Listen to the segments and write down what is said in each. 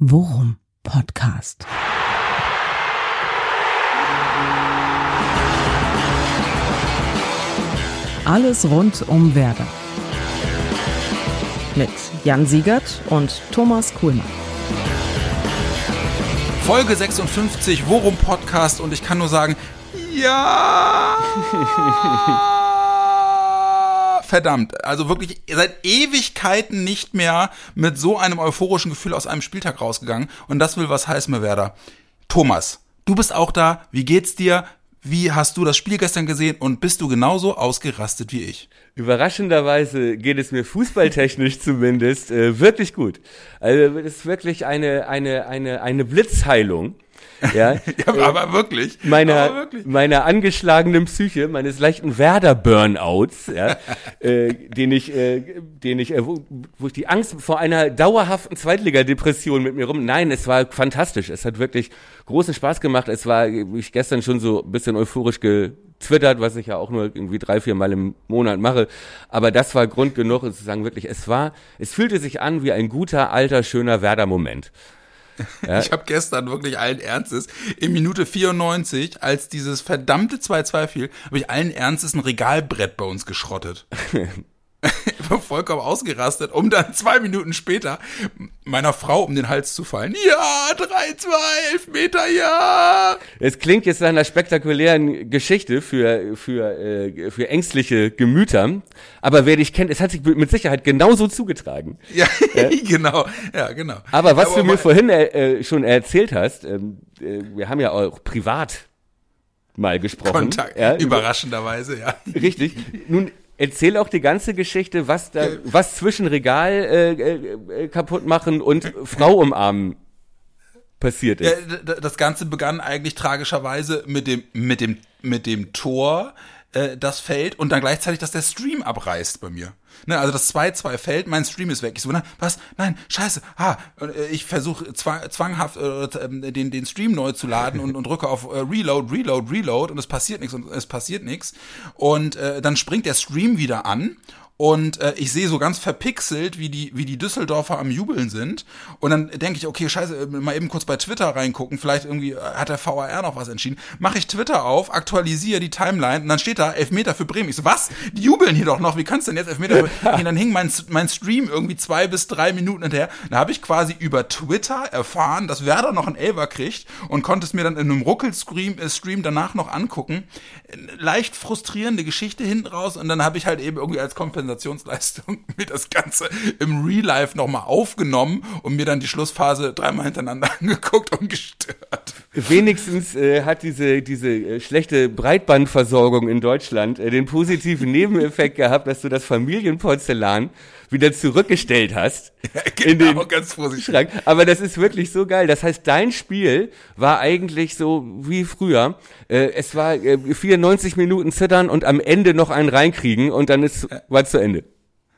Worum Podcast. Alles rund um Werder. Mit Jan Siegert und Thomas Kuhlmann. Folge 56, Worum Podcast und ich kann nur sagen, ja. Verdammt, also wirklich seit Ewigkeiten nicht mehr mit so einem euphorischen Gefühl aus einem Spieltag rausgegangen und das will was heißen, Werder. Thomas, du bist auch da, wie geht's dir? Wie hast du das Spiel gestern gesehen und bist du genauso ausgerastet wie ich? Überraschenderweise geht es mir fußballtechnisch zumindest äh, wirklich gut. Also es ist wirklich eine eine eine eine Blitzheilung. Ja, ja aber wirklich. Meiner, aber wirklich. meiner angeschlagenen Psyche, meines leichten Werder-Burnouts, ja, äh, den ich, äh, den ich, äh, wo, wo ich die Angst vor einer dauerhaften Zweitligadepression mit mir rum. Nein, es war fantastisch. Es hat wirklich großen Spaß gemacht. Es war, wie ich gestern schon so ein bisschen euphorisch getwittert, was ich ja auch nur irgendwie drei, vier Mal im Monat mache. Aber das war Grund genug, zu sagen, wirklich, es war, es fühlte sich an wie ein guter, alter, schöner Werder-Moment. Ja. Ich habe gestern wirklich allen Ernstes, in Minute 94, als dieses verdammte 2-2 fiel, habe ich allen Ernstes ein Regalbrett bei uns geschrottet. ich war vollkommen ausgerastet, um dann zwei Minuten später meiner Frau um den Hals zu fallen. Ja, 3-2, Elfmeter, ja! Es klingt jetzt nach einer spektakulären Geschichte für, für, äh, für ängstliche Gemüter, aber wer dich kennt, es hat sich mit Sicherheit genauso zugetragen. Ja, ja? genau, ja, genau. Aber was aber du mir vorhin äh, schon erzählt hast, ähm, äh, wir haben ja auch privat mal gesprochen. Kontakt, ja, überraschenderweise, ja. Richtig. Nun erzähl auch die ganze Geschichte, was da, was zwischen Regal äh, äh, kaputt machen und Frau umarmen passiert ist. Ja, das Ganze begann eigentlich tragischerweise mit dem, mit dem, mit dem Tor, äh, das fällt und dann gleichzeitig, dass der Stream abreißt bei mir. Ne, also das 2-2 fällt, mein Stream ist weg. Ich so, na, was? Nein, scheiße. Ah, ich versuche zwanghaft äh, den, den Stream neu zu laden und, und drücke auf äh, Reload, Reload, Reload und es passiert nichts und es passiert nichts. Und äh, dann springt der Stream wieder an und äh, ich sehe so ganz verpixelt, wie die, wie die Düsseldorfer am Jubeln sind. Und dann denke ich, okay, scheiße, äh, mal eben kurz bei Twitter reingucken. Vielleicht irgendwie äh, hat der VAR noch was entschieden. Mache ich Twitter auf, aktualisiere die Timeline und dann steht da Elfmeter für Bremen. Ich so, was? Die jubeln hier doch noch. Wie kannst du denn jetzt Elfmeter für und Dann hing mein, mein Stream irgendwie zwei bis drei Minuten hinterher. Da habe ich quasi über Twitter erfahren, dass Werder noch einen Elfer kriegt und konnte es mir dann in einem Ruckel-Stream äh, Stream danach noch angucken. Leicht frustrierende Geschichte hinten raus und dann habe ich halt eben irgendwie als Kompensation Kompensationsleistung mir das Ganze im Real Life nochmal aufgenommen und mir dann die Schlussphase dreimal hintereinander angeguckt und gestört. Wenigstens äh, hat diese, diese äh, schlechte Breitbandversorgung in Deutschland äh, den positiven Nebeneffekt gehabt, dass du das Familienporzellan wieder zurückgestellt hast. Ja, genau, in den ganz vorsichtig. Schrank. Aber das ist wirklich so geil. Das heißt, dein Spiel war eigentlich so wie früher. Äh, es war äh, 94 Minuten zittern und am Ende noch einen reinkriegen und dann ist ja. war zu Ende.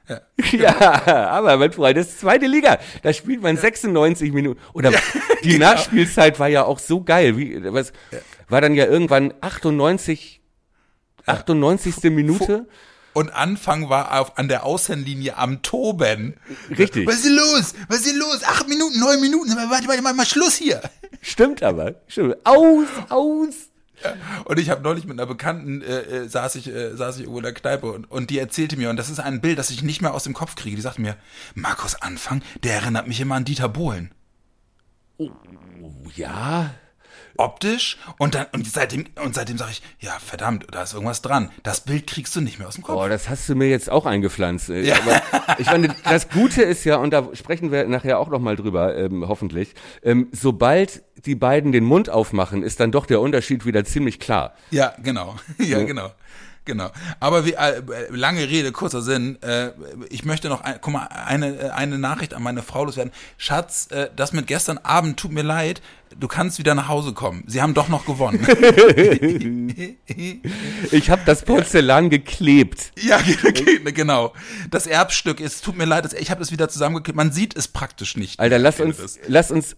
Ja, ja, aber mein Freund, das ist zweite Liga. Da spielt man 96 Minuten. Oder ja, die genau. Nachspielzeit war ja auch so geil. Wie, was, war dann ja irgendwann 98, 98. Minute. Und Anfang war auf, an der Außenlinie am Toben. Richtig. Was ist los? Was ist los? Acht Minuten, neun Minuten. Warte, warte, mal, mal Schluss hier. Stimmt aber. Stimmt. Aus, aus. Und ich habe neulich mit einer Bekannten äh, äh, saß ich äh, saß ich irgendwo in der Kneipe und, und die erzählte mir und das ist ein Bild, das ich nicht mehr aus dem Kopf kriege. Die sagte mir, Markus Anfang, der erinnert mich immer an Dieter Bohlen. Oh, ja, optisch und dann und seitdem und seitdem sage ich, ja verdammt, da ist irgendwas dran. Das Bild kriegst du nicht mehr aus dem Kopf. Oh, das hast du mir jetzt auch eingepflanzt. Ja. Aber ich meine, das Gute ist ja und da sprechen wir nachher auch noch mal drüber, ähm, hoffentlich. Ähm, sobald die beiden den Mund aufmachen, ist dann doch der Unterschied wieder ziemlich klar. Ja, genau. Ja, ja. genau. Genau. Aber wie, äh, lange Rede, kurzer Sinn. Äh, ich möchte noch, ein, guck mal, eine, eine Nachricht an meine Frau loswerden. Schatz, äh, das mit gestern Abend tut mir leid. Du kannst wieder nach Hause kommen. Sie haben doch noch gewonnen. ich habe das Porzellan ja. geklebt. Ja, genau. Das Erbstück ist, tut mir leid, ich habe das wieder zusammengeklebt. Man sieht es praktisch nicht. Alter, lass uns, lass uns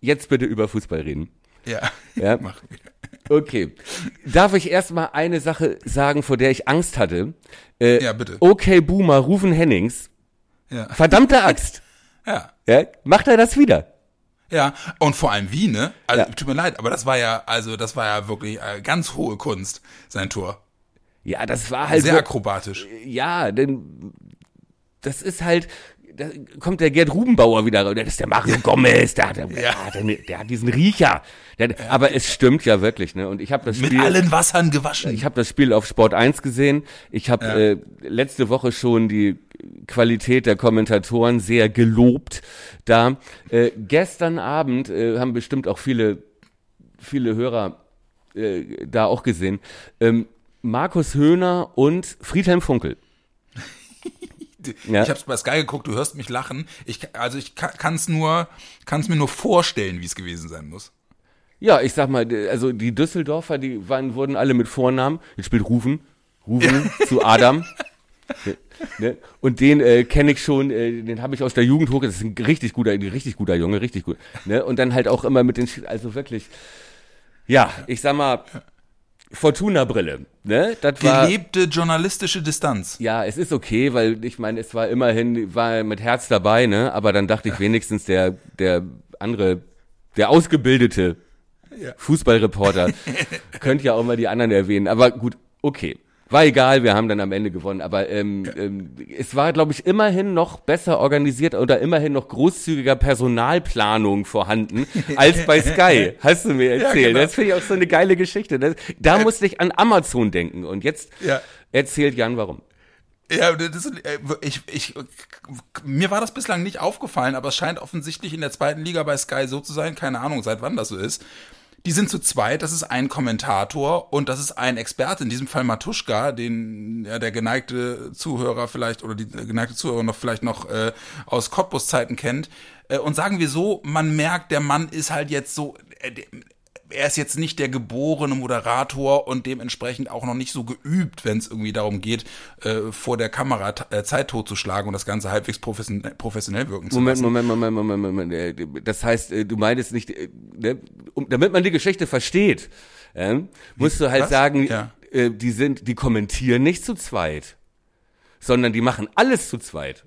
jetzt bitte über Fußball reden. Ja. ja. Mach. Okay. Darf ich erstmal eine Sache sagen, vor der ich Angst hatte? Äh, ja, bitte. Okay, Boomer, Rufen Hennings. Ja. Verdammte Axt. ja. ja. Macht er das wieder? Ja, und vor allem wie, ne? Also, Ja. tut mir leid, aber das war ja, also, das war ja wirklich äh, ganz hohe Kunst, sein Tor. Ja, das war halt Sehr so- akrobatisch. ja, denn das ist halt, da kommt der Gerd Rubenbauer wieder, raus. das ist der Mario Gomez, der, hat- der, der, hat, einen- der hat diesen Riecher. Der, aber es stimmt ja wirklich, ne? Und ich habe das Mit Spiel, allen Wassern gewaschen. ich habe das Spiel auf Sport 1 gesehen. Ich habe äh, letzte Woche schon die Qualität der Kommentatoren sehr gelobt. Da äh, gestern Abend äh, haben bestimmt auch viele viele Hörer äh, da auch gesehen. Ähm, Markus Höhner und Friedhelm Funkel. Ja. Ich hab's bei Sky geguckt, du hörst mich lachen. Ich, also ich kann es nur, kann's mir nur vorstellen, wie es gewesen sein muss. Ja, ich sag mal, also die Düsseldorfer, die waren, wurden alle mit Vornamen. Jetzt spielt Rufen. Rufen zu Adam. ne? Und den äh, kenne ich schon, äh, den habe ich aus der Jugend hoch. Das ist ein richtig guter, ein richtig guter Junge, richtig gut. Ne? Und dann halt auch immer mit den, also wirklich, ja, ich sag mal, Fortuna-Brille. Ne? Das war, Gelebte journalistische Distanz. Ja, es ist okay, weil ich meine, es war immerhin, war mit Herz dabei, ne? Aber dann dachte ich wenigstens der, der andere, der ausgebildete Fußballreporter könnte ja auch mal die anderen erwähnen. Aber gut, okay. War egal, wir haben dann am Ende gewonnen. Aber ähm, ähm, es war, glaube ich, immerhin noch besser organisiert oder immerhin noch großzügiger Personalplanung vorhanden als bei Sky. Hast du mir erzählt. genau. Das finde ich auch so eine geile Geschichte. Das, da musste ich an Amazon denken. Und jetzt Ja. erzählt Jan, warum. Ja, das äh, ich, ich, mir war das bislang nicht aufgefallen, aber es scheint offensichtlich in der zweiten Liga bei Sky so zu sein, keine Ahnung, seit wann das so ist. Die sind zu zweit, das ist ein Kommentator und das ist ein Experte, in diesem Fall Matuschka, den ja, der geneigte Zuhörer vielleicht oder die geneigte Zuhörer noch vielleicht noch äh, aus Cottbus-Zeiten kennt. Äh, und sagen wir so, man merkt, der Mann ist halt jetzt so, äh, er ist jetzt nicht der geborene Moderator und dementsprechend auch noch nicht so geübt, wenn es irgendwie darum geht, äh, vor der Kamera äh, Zeit totzuschlagen und das Ganze halbwegs profession professionell wirken zu Moment, lassen. Moment, Moment, Moment, Moment, Moment. äh, Das heißt, äh, du meinst nicht, äh, ne, um, damit man die Geschichte versteht, ähm, musst du halt Was? sagen, Ja. äh, die sind, die kommentieren nicht zu zweit, sondern die machen alles zu zweit.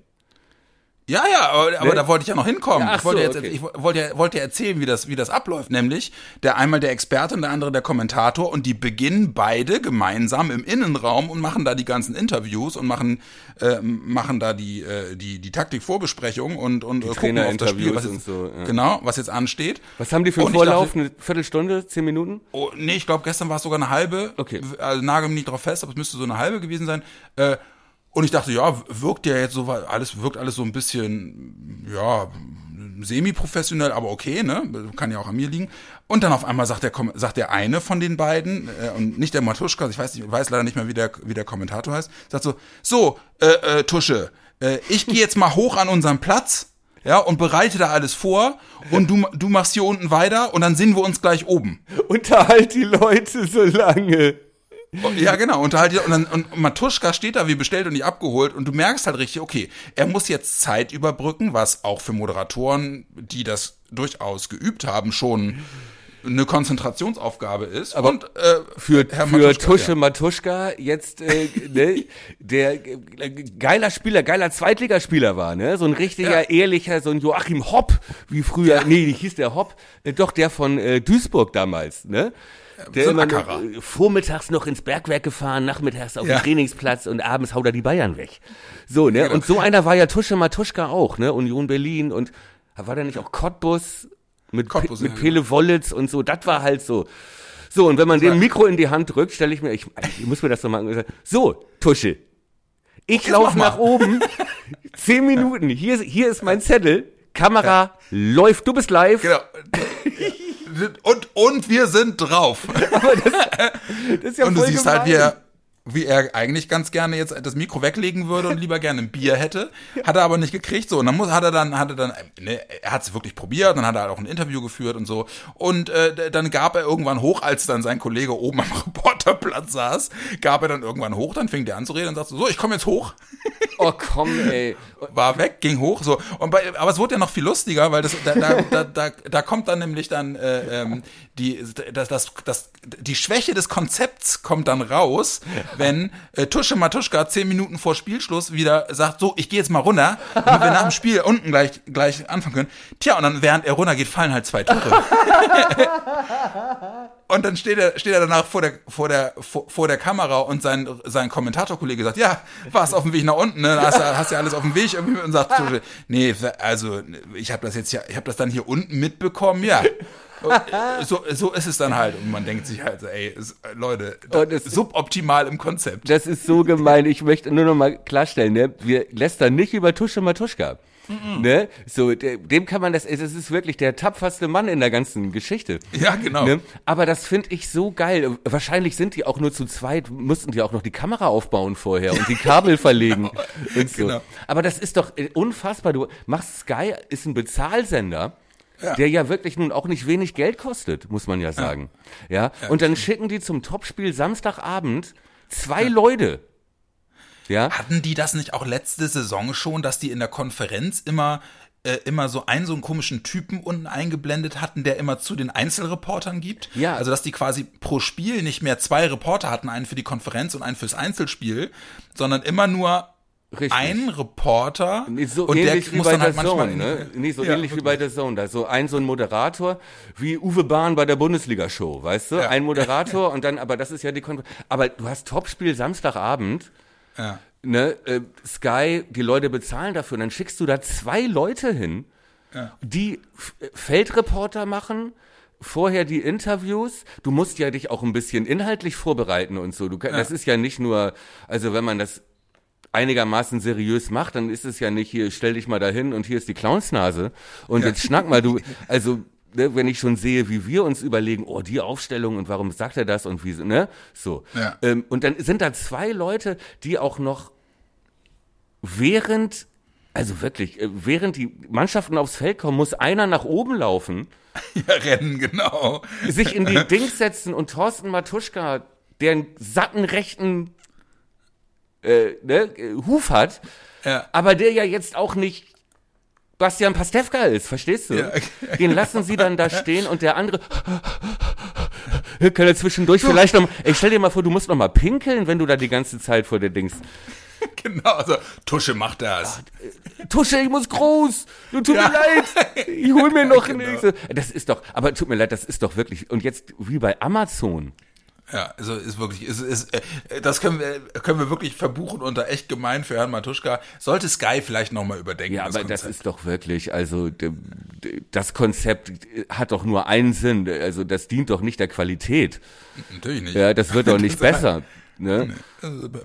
Ja, ja, aber, aber da wollte ich ja noch hinkommen. Ja, ich wollte, so, jetzt, okay. ich wollte, wollte erzählen, wie das, wie das abläuft. Nämlich, der einmal der Experte und der andere der Kommentator und die beginnen beide gemeinsam im Innenraum und machen da die ganzen Interviews und machen, äh, machen da die, äh, die, die Taktikvorbesprechung und, und äh, gucken auf das Spiel, was jetzt, so, ja. genau, was jetzt ansteht. Was haben die für einen Vorlauf? dachte- Eine Viertelstunde, zehn Minuten? Oh, nee, ich glaube, gestern war es sogar eine halbe. Okay. Also nagel mich nicht drauf fest, aber es müsste so eine halbe gewesen sein. Äh, und ich dachte, ja, wirkt ja jetzt so, alles wirkt alles so ein bisschen, ja, semi-professionell, aber okay, ne? Kann ja auch an mir liegen. Und dann auf einmal sagt der, sagt der eine von den beiden, äh, und nicht der Matuschka, ich weiß, nicht, weiß leider nicht mehr, wie der, wie der Kommentator heißt, sagt so, so, äh, äh, Tusche, äh, ich gehe jetzt mal hoch an unseren Platz, ja, und bereite da alles vor, und du, du machst hier unten weiter, und dann sehen wir uns gleich oben. Unterhalt die Leute so lange. Ja, genau. Unterhalte und dann und Matuschka steht da wie bestellt und nicht abgeholt und du merkst halt richtig, okay, er muss jetzt Zeit überbrücken, was auch für Moderatoren, die das durchaus geübt haben, schon eine Konzentrationsaufgabe ist. Aber und äh, Für, Herr für Matuschka, Tusche ja. Matuschka jetzt äh, ne, der äh, geiler Spieler, geiler Zweitligaspieler war, ne? So ein richtiger, Ja. ehrlicher, so ein Joachim Hopp, wie früher, nee, hieß der Hopp, äh, doch der von äh, Duisburg damals, ne? Der so immer Ackerer. äh, vormittags noch ins Bergwerk gefahren, nachmittags auf Ja. den Trainingsplatz und abends haut er die Bayern weg. So, ne? Genau. Und so einer war ja Tusche Matuschka auch, ne? Union Berlin und war der nicht auch Cottbus mit, Cottbus, Pe mit ja, Pele Wollitz und so, das war halt so. So, und wenn man dem Mikro in die Hand drückt, stelle ich mir, ich, ich muss mir das doch mal so, Tusche. Ich laufe nach oben, zehn Minuten, hier, hier ist mein Zettel, Kamera läuft, du bist live. Genau. und, und wir sind drauf. Das ist ja und du siehst halt, wie gemein. er, wie er eigentlich ganz gerne jetzt das Mikro weglegen würde und lieber gerne ein Bier hätte, hat er aber nicht gekriegt. So, und dann muss, hat er dann, hat er dann, ne, er hat es wirklich probiert, dann hat er halt auch ein Interview geführt und so. Und äh, dann gab er irgendwann hoch, als dann sein Kollege oben am Reporterplatz saß, gab er dann irgendwann hoch, dann fing der an zu reden und sagte, so, ich komme jetzt hoch. Oh komm, ey. War weg, ging hoch, so. Und bei, aber es wurde ja noch viel lustiger, weil das, da, da, da, da, da kommt dann nämlich dann äh, ähm, die, das, das, das, die Schwäche des Konzepts kommt dann raus, wenn äh, Tusche Matuschka zehn Minuten vor Spielschluss wieder sagt, so, ich gehe jetzt mal runter, damit wir nach dem Spiel unten gleich, gleich anfangen können. Tja, und dann während er runtergeht, fallen halt zwei Tore. Und dann steht er, steht er danach vor der, vor der, vor, vor der Kamera und sein, sein Kommentatorkollege sagt, ja, warst auf dem Weg nach unten, ne? Hast, ja- hast ja alles auf dem Weg irgendwie und sagt, Tusche, nee, also ich habe das jetzt ja, ich habe das dann hier unten mitbekommen, ja. Äh, So, so ist es dann halt. Und man denkt sich halt, so, ey, es- Leute, Und es- suboptimal im Konzept. Das ist so gemein. Ich möchte nur noch mal klarstellen, ne? Wir lästern nicht über Tusche Matuschka. Ne? So, de- dem kann man das, es ist wirklich der tapferste Mann in der ganzen Geschichte. Ja, genau. Ne? Aber das finde ich so geil. Wahrscheinlich sind die auch nur zu zweit, mussten die auch noch die Kamera aufbauen vorher und die Kabel verlegen und so. Genau. Aber das ist doch äh, unfassbar. Du machst Sky, ist ein Bezahlsender. Ja. Der ja wirklich nun auch nicht wenig Geld kostet, muss man ja sagen. Ja. Und dann schicken die zum Topspiel Samstagabend zwei Leute. Ja. Hatten die das nicht auch letzte Saison schon, dass die in der Konferenz immer äh, immer so einen so einen komischen Typen unten eingeblendet hatten, der immer zu den Einzelreportern gibt? Ja. Also dass die quasi pro Spiel nicht mehr zwei Reporter hatten, einen für die Konferenz und einen fürs Einzelspiel, sondern immer nur Richtig. ein Reporter Nee, so und der ähnlich wie muss bei halt der manchmal Zone, ne? Nee, so Ja, ähnlich wie bei der Zone. Da so ein so ein Moderator wie Uwe Bahn bei der Bundesliga-Show, weißt du? Ja. Ein Moderator und dann, aber das ist ja die Kon Aber du hast Topspiel Samstagabend, Ja. ne? Äh, Sky, die Leute bezahlen dafür und dann schickst du da zwei Leute hin, die F Feldreporter machen. Vorher die Interviews. Du musst ja dich auch ein bisschen inhaltlich vorbereiten und so. Du, kann- Das ist ja nicht nur, also wenn man das einigermaßen seriös macht, dann ist es ja nicht hier, stell dich mal dahin und hier ist die Clownsnase und jetzt schnack mal du, also ne, wenn ich schon sehe, wie wir uns überlegen, oh, die Aufstellung und warum sagt er das und wie, ne, so. Ja. Ähm, und dann sind da zwei Leute, die auch noch während, also wirklich, äh, während die Mannschaften aufs Feld kommen, muss einer nach oben laufen, ja, rennen, genau. sich in die Dings setzen und Thorsten Matuschka, der einen satten rechten äh, ne, äh, Huf hat, Ja. aber der ja jetzt auch nicht Bastian Pastewka ist, verstehst du? Ja. Den lassen sie dann da stehen und der andere kann er zwischendurch vielleicht noch mal, ey, stell dir mal vor, du musst noch mal pinkeln, wenn du da die ganze Zeit vor der Dings. Genau, also Tusche macht das. Tusche, ich muss groß. Tut Ja. mir leid. Ich hol mir noch Genau. nichts. Das ist doch, aber tut mir leid, das ist doch wirklich und jetzt wie bei Amazon. Ja, also ist wirklich, ist, ist, äh, das können wir, können wir wirklich verbuchen unter echt gemein für Herrn Matuschka. Sollte Sky vielleicht nochmal überdenken. Ja, aber das Konzept. ist doch wirklich, also das Konzept hat doch nur einen Sinn, also das dient doch nicht der Qualität. natürlich nicht. Ja, das wird doch nicht besser. Ne?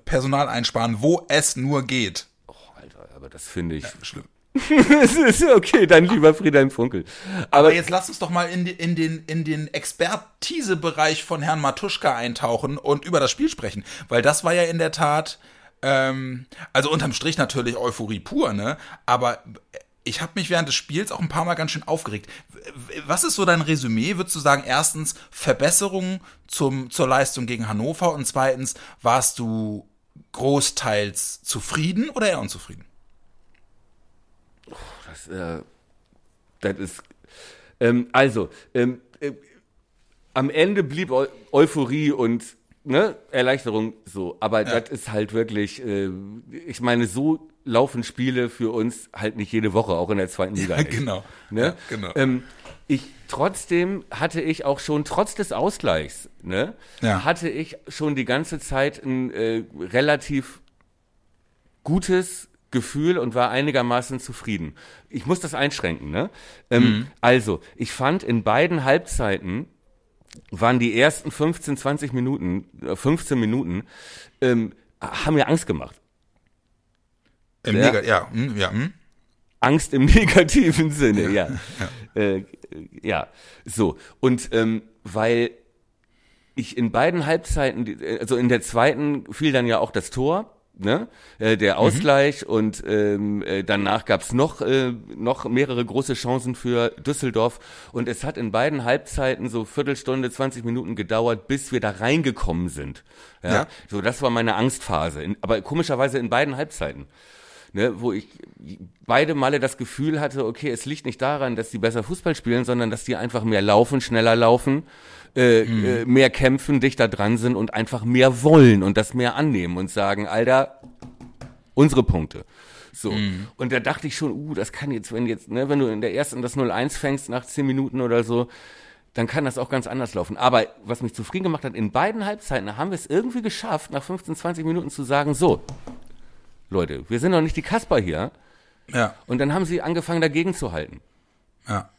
Personal einsparen, wo es nur geht. Oh, Alter, aber das finde ich. Schlimm. Das ist okay, dann lieber Friedhelm Funkel. Aber Aber jetzt lass uns doch mal in, die, in den, in den Expertisebereich von Herrn Matuschka eintauchen und über das Spiel sprechen. Weil das war ja in der Tat, ähm, also unterm Strich natürlich Euphorie pur, ne? Aber ich habe mich während des Spiels auch ein paar Mal ganz schön aufgeregt. Was ist so dein Resümee? Würdest du sagen, erstens Verbesserungen zum, zur Leistung gegen Hannover und zweitens warst du großteils zufrieden oder eher unzufrieden? Das, äh, das ist. Ähm, also, ähm, äh, am Ende blieb Eu Euphorie und ne, Erleichterung so. Aber das ist halt wirklich, äh, ich meine, so laufen Spiele für uns halt nicht jede Woche, auch in der zweiten Liga. Ja, genau. Ne? Ja, genau. Ähm, ich trotzdem hatte ich auch schon trotz des Ausgleichs, ne, Ja. hatte ich schon die ganze Zeit ein äh, relativ gutes Gefühl und war einigermaßen zufrieden. Ich muss das einschränken, ne? Ähm, Also, ich fand in beiden Halbzeiten waren die ersten 15, 20 Minuten, äh, 15 Minuten, ähm, haben mir Angst gemacht. Im Ja. Neg- ja, hm, ja, hm. Angst im negativen Sinne, ja. Ja, äh, ja. so. Und ähm, weil ich in beiden Halbzeiten, die- also in der zweiten fiel dann ja auch das Tor, ne? Äh, der Ausgleich und ähm, äh, danach gab's noch äh, noch mehrere große Chancen für Düsseldorf und es hat in beiden Halbzeiten so Viertelstunde, 20 Minuten gedauert, bis wir da reingekommen sind. Ja, Ja. so das war meine Angstphase, in, aber komischerweise in beiden Halbzeiten. Ne, wo ich beide Male das Gefühl hatte, okay, es liegt nicht daran, dass die besser Fußball spielen, sondern dass die einfach mehr laufen, schneller laufen, äh, äh, mehr kämpfen, dichter dran sind und einfach mehr wollen und das mehr annehmen und sagen, Alter, unsere Punkte. So. Und da dachte ich schon, uh, das kann jetzt, wenn jetzt, ne, wenn du in der ersten das 0-1 fängst nach 10 Minuten oder so, dann kann das auch ganz anders laufen. Aber was mich zufrieden gemacht hat, in beiden Halbzeiten haben wir es irgendwie geschafft, nach 15, 20 Minuten zu sagen, so, Leute, wir sind doch nicht die Kasper hier. Ja. Und dann haben sie angefangen, dagegen zu halten. Ja.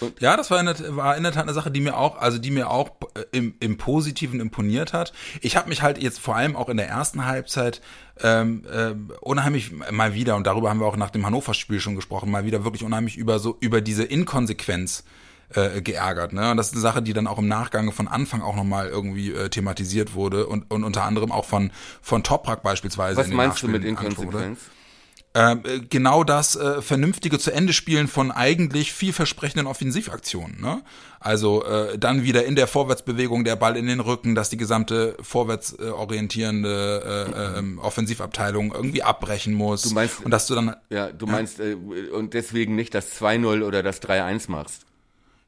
Und- Ja, das war in, der, war in der Tat eine Sache, die mir auch, also die mir auch äh, im, im Positiven imponiert hat. Ich habe mich halt jetzt vor allem auch in der ersten Halbzeit ähm, äh, unheimlich mal wieder, und darüber haben wir auch nach dem Hannover-Spiel schon gesprochen, mal wieder wirklich unheimlich über so über diese Inkonsequenz äh, geärgert. Ne? Und das ist eine Sache, die dann auch im Nachgang von Anfang auch nochmal irgendwie äh, thematisiert wurde und, und unter anderem auch von, von Toprak beispielsweise. Was meinst du mit. Inkonsequenz? Äh, genau das äh, vernünftige zu Ende spielen von eigentlich vielversprechenden Offensivaktionen. Ne? Also äh, dann wieder in der Vorwärtsbewegung der Ball in den Rücken, dass die gesamte vorwärts äh, orientierende äh, ähm, Offensivabteilung irgendwie abbrechen muss. Du meinst- und dass du dann Ja, du meinst, äh, und deswegen nicht das 2-0 oder das 3-1 machst.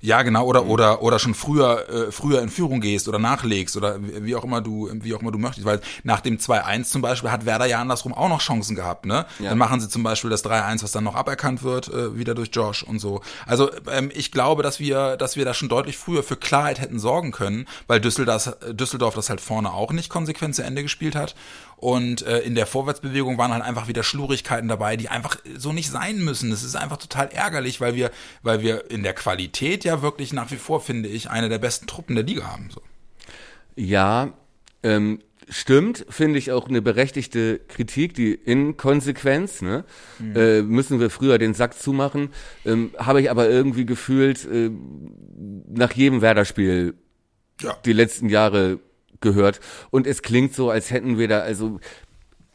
Ja, genau, oder oder oder schon früher äh, früher in Führung gehst oder nachlegst oder wie wie auch immer du wie auch immer du möchtest, weil nach dem 2-1 zum Beispiel hat Werder ja andersrum auch noch Chancen gehabt, ne? Ja. Dann machen sie zum Beispiel das 3-1, was dann noch aberkannt wird, äh, wieder durch Josh und so. Also ähm, ich glaube, dass wir dass wir da schon deutlich früher für Klarheit hätten sorgen können, weil Düsseldorf, Düsseldorf das halt vorne auch nicht konsequent zu Ende gespielt hat und äh, in der Vorwärtsbewegung waren halt einfach wieder Schlurigkeiten dabei, die einfach so nicht sein müssen. Das ist einfach total ärgerlich, weil wir, weil wir in der Qualität ja wirklich nach wie vor, finde ich, eine der besten Truppen der Liga haben. So. Ja, ähm, stimmt, finde ich auch eine berechtigte Kritik, die Inkonsequenz, ne? Äh, müssen wir früher den Sack zumachen, ähm, habe ich aber irgendwie gefühlt äh, nach jedem Werder-Spiel Ja. die letzten Jahre gehört und es klingt so, als hätten wir da, also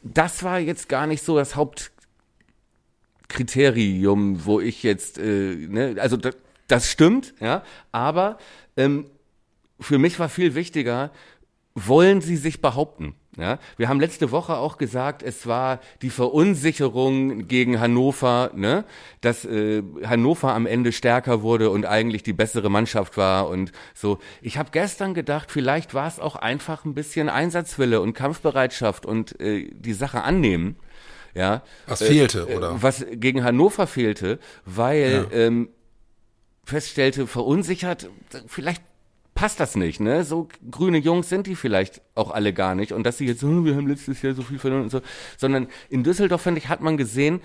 das war jetzt gar nicht so das Hauptkriterium, wo ich jetzt, äh, ne, also das, das stimmt, ja, aber ähm, für mich war viel wichtiger, wollen sie sich behaupten? Ja, wir haben letzte Woche auch gesagt, es war die Verunsicherung gegen Hannover, ne, dass äh, Hannover am Ende stärker wurde und eigentlich die bessere Mannschaft war und so. Ich habe gestern gedacht, vielleicht war es auch einfach ein bisschen Einsatzwille und Kampfbereitschaft und äh, die Sache annehmen. Ja, Was fehlte, oder? was gegen Hannover fehlte, weil ähm, feststellte, verunsichert, vielleicht passt das nicht, ne? So grüne Jungs sind die vielleicht auch alle gar nicht. Und dass sie jetzt, oh, wir haben letztes Jahr so viel verloren und so, sondern in Düsseldorf, finde ich, hat man gesehen,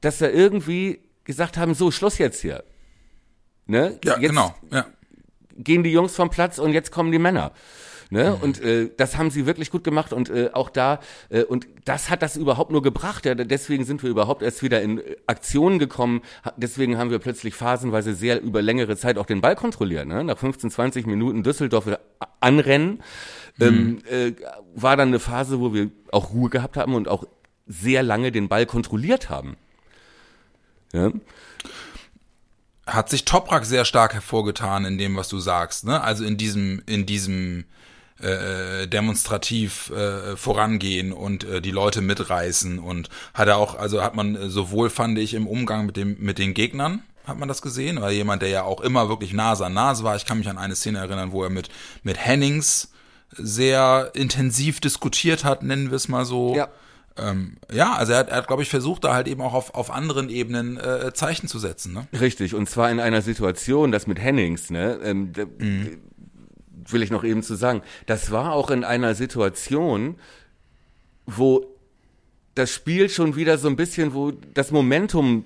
dass da irgendwie gesagt haben, so, Schluss jetzt hier. Ne? Ja, jetzt genau. Ja. gehen die Jungs vom Platz und jetzt kommen die Männer. Ne? Und äh, das haben sie wirklich gut gemacht und äh, auch da äh, und das hat das überhaupt nur gebracht. Ja, deswegen sind wir überhaupt erst wieder in äh, Aktionen gekommen. Deswegen haben wir plötzlich phasenweise sehr über längere Zeit auch den Ball kontrolliert. Ne? Nach 15, 20 Minuten Düsseldorf äh, anrennen ähm, äh, war dann eine Phase, wo wir auch Ruhe gehabt haben und auch sehr lange den Ball kontrolliert haben. Ja? Hat sich Toprak sehr stark hervorgetan in dem, was du sagst, ne? Also in diesem, in diesem äh, demonstrativ äh, vorangehen und äh, die Leute mitreißen und hat er auch, also hat man äh, sowohl fand ich im Umgang mit dem mit den Gegnern hat man das gesehen, weil jemand, der ja auch immer wirklich Nase an Nase war. Ich kann mich an eine Szene erinnern, wo er mit mit Hennings sehr intensiv diskutiert hat, nennen wir es mal so. Ja. Ähm, ja, also er hat, er hat glaube ich, versucht, da halt eben auch auf, auf anderen Ebenen äh, Zeichen zu setzen. Ne? Richtig, und zwar in einer Situation, das mit Hennings, ne, ähm, da, will ich noch eben zu sagen, das war auch in einer Situation, wo das Spiel schon wieder so ein bisschen, wo das Momentum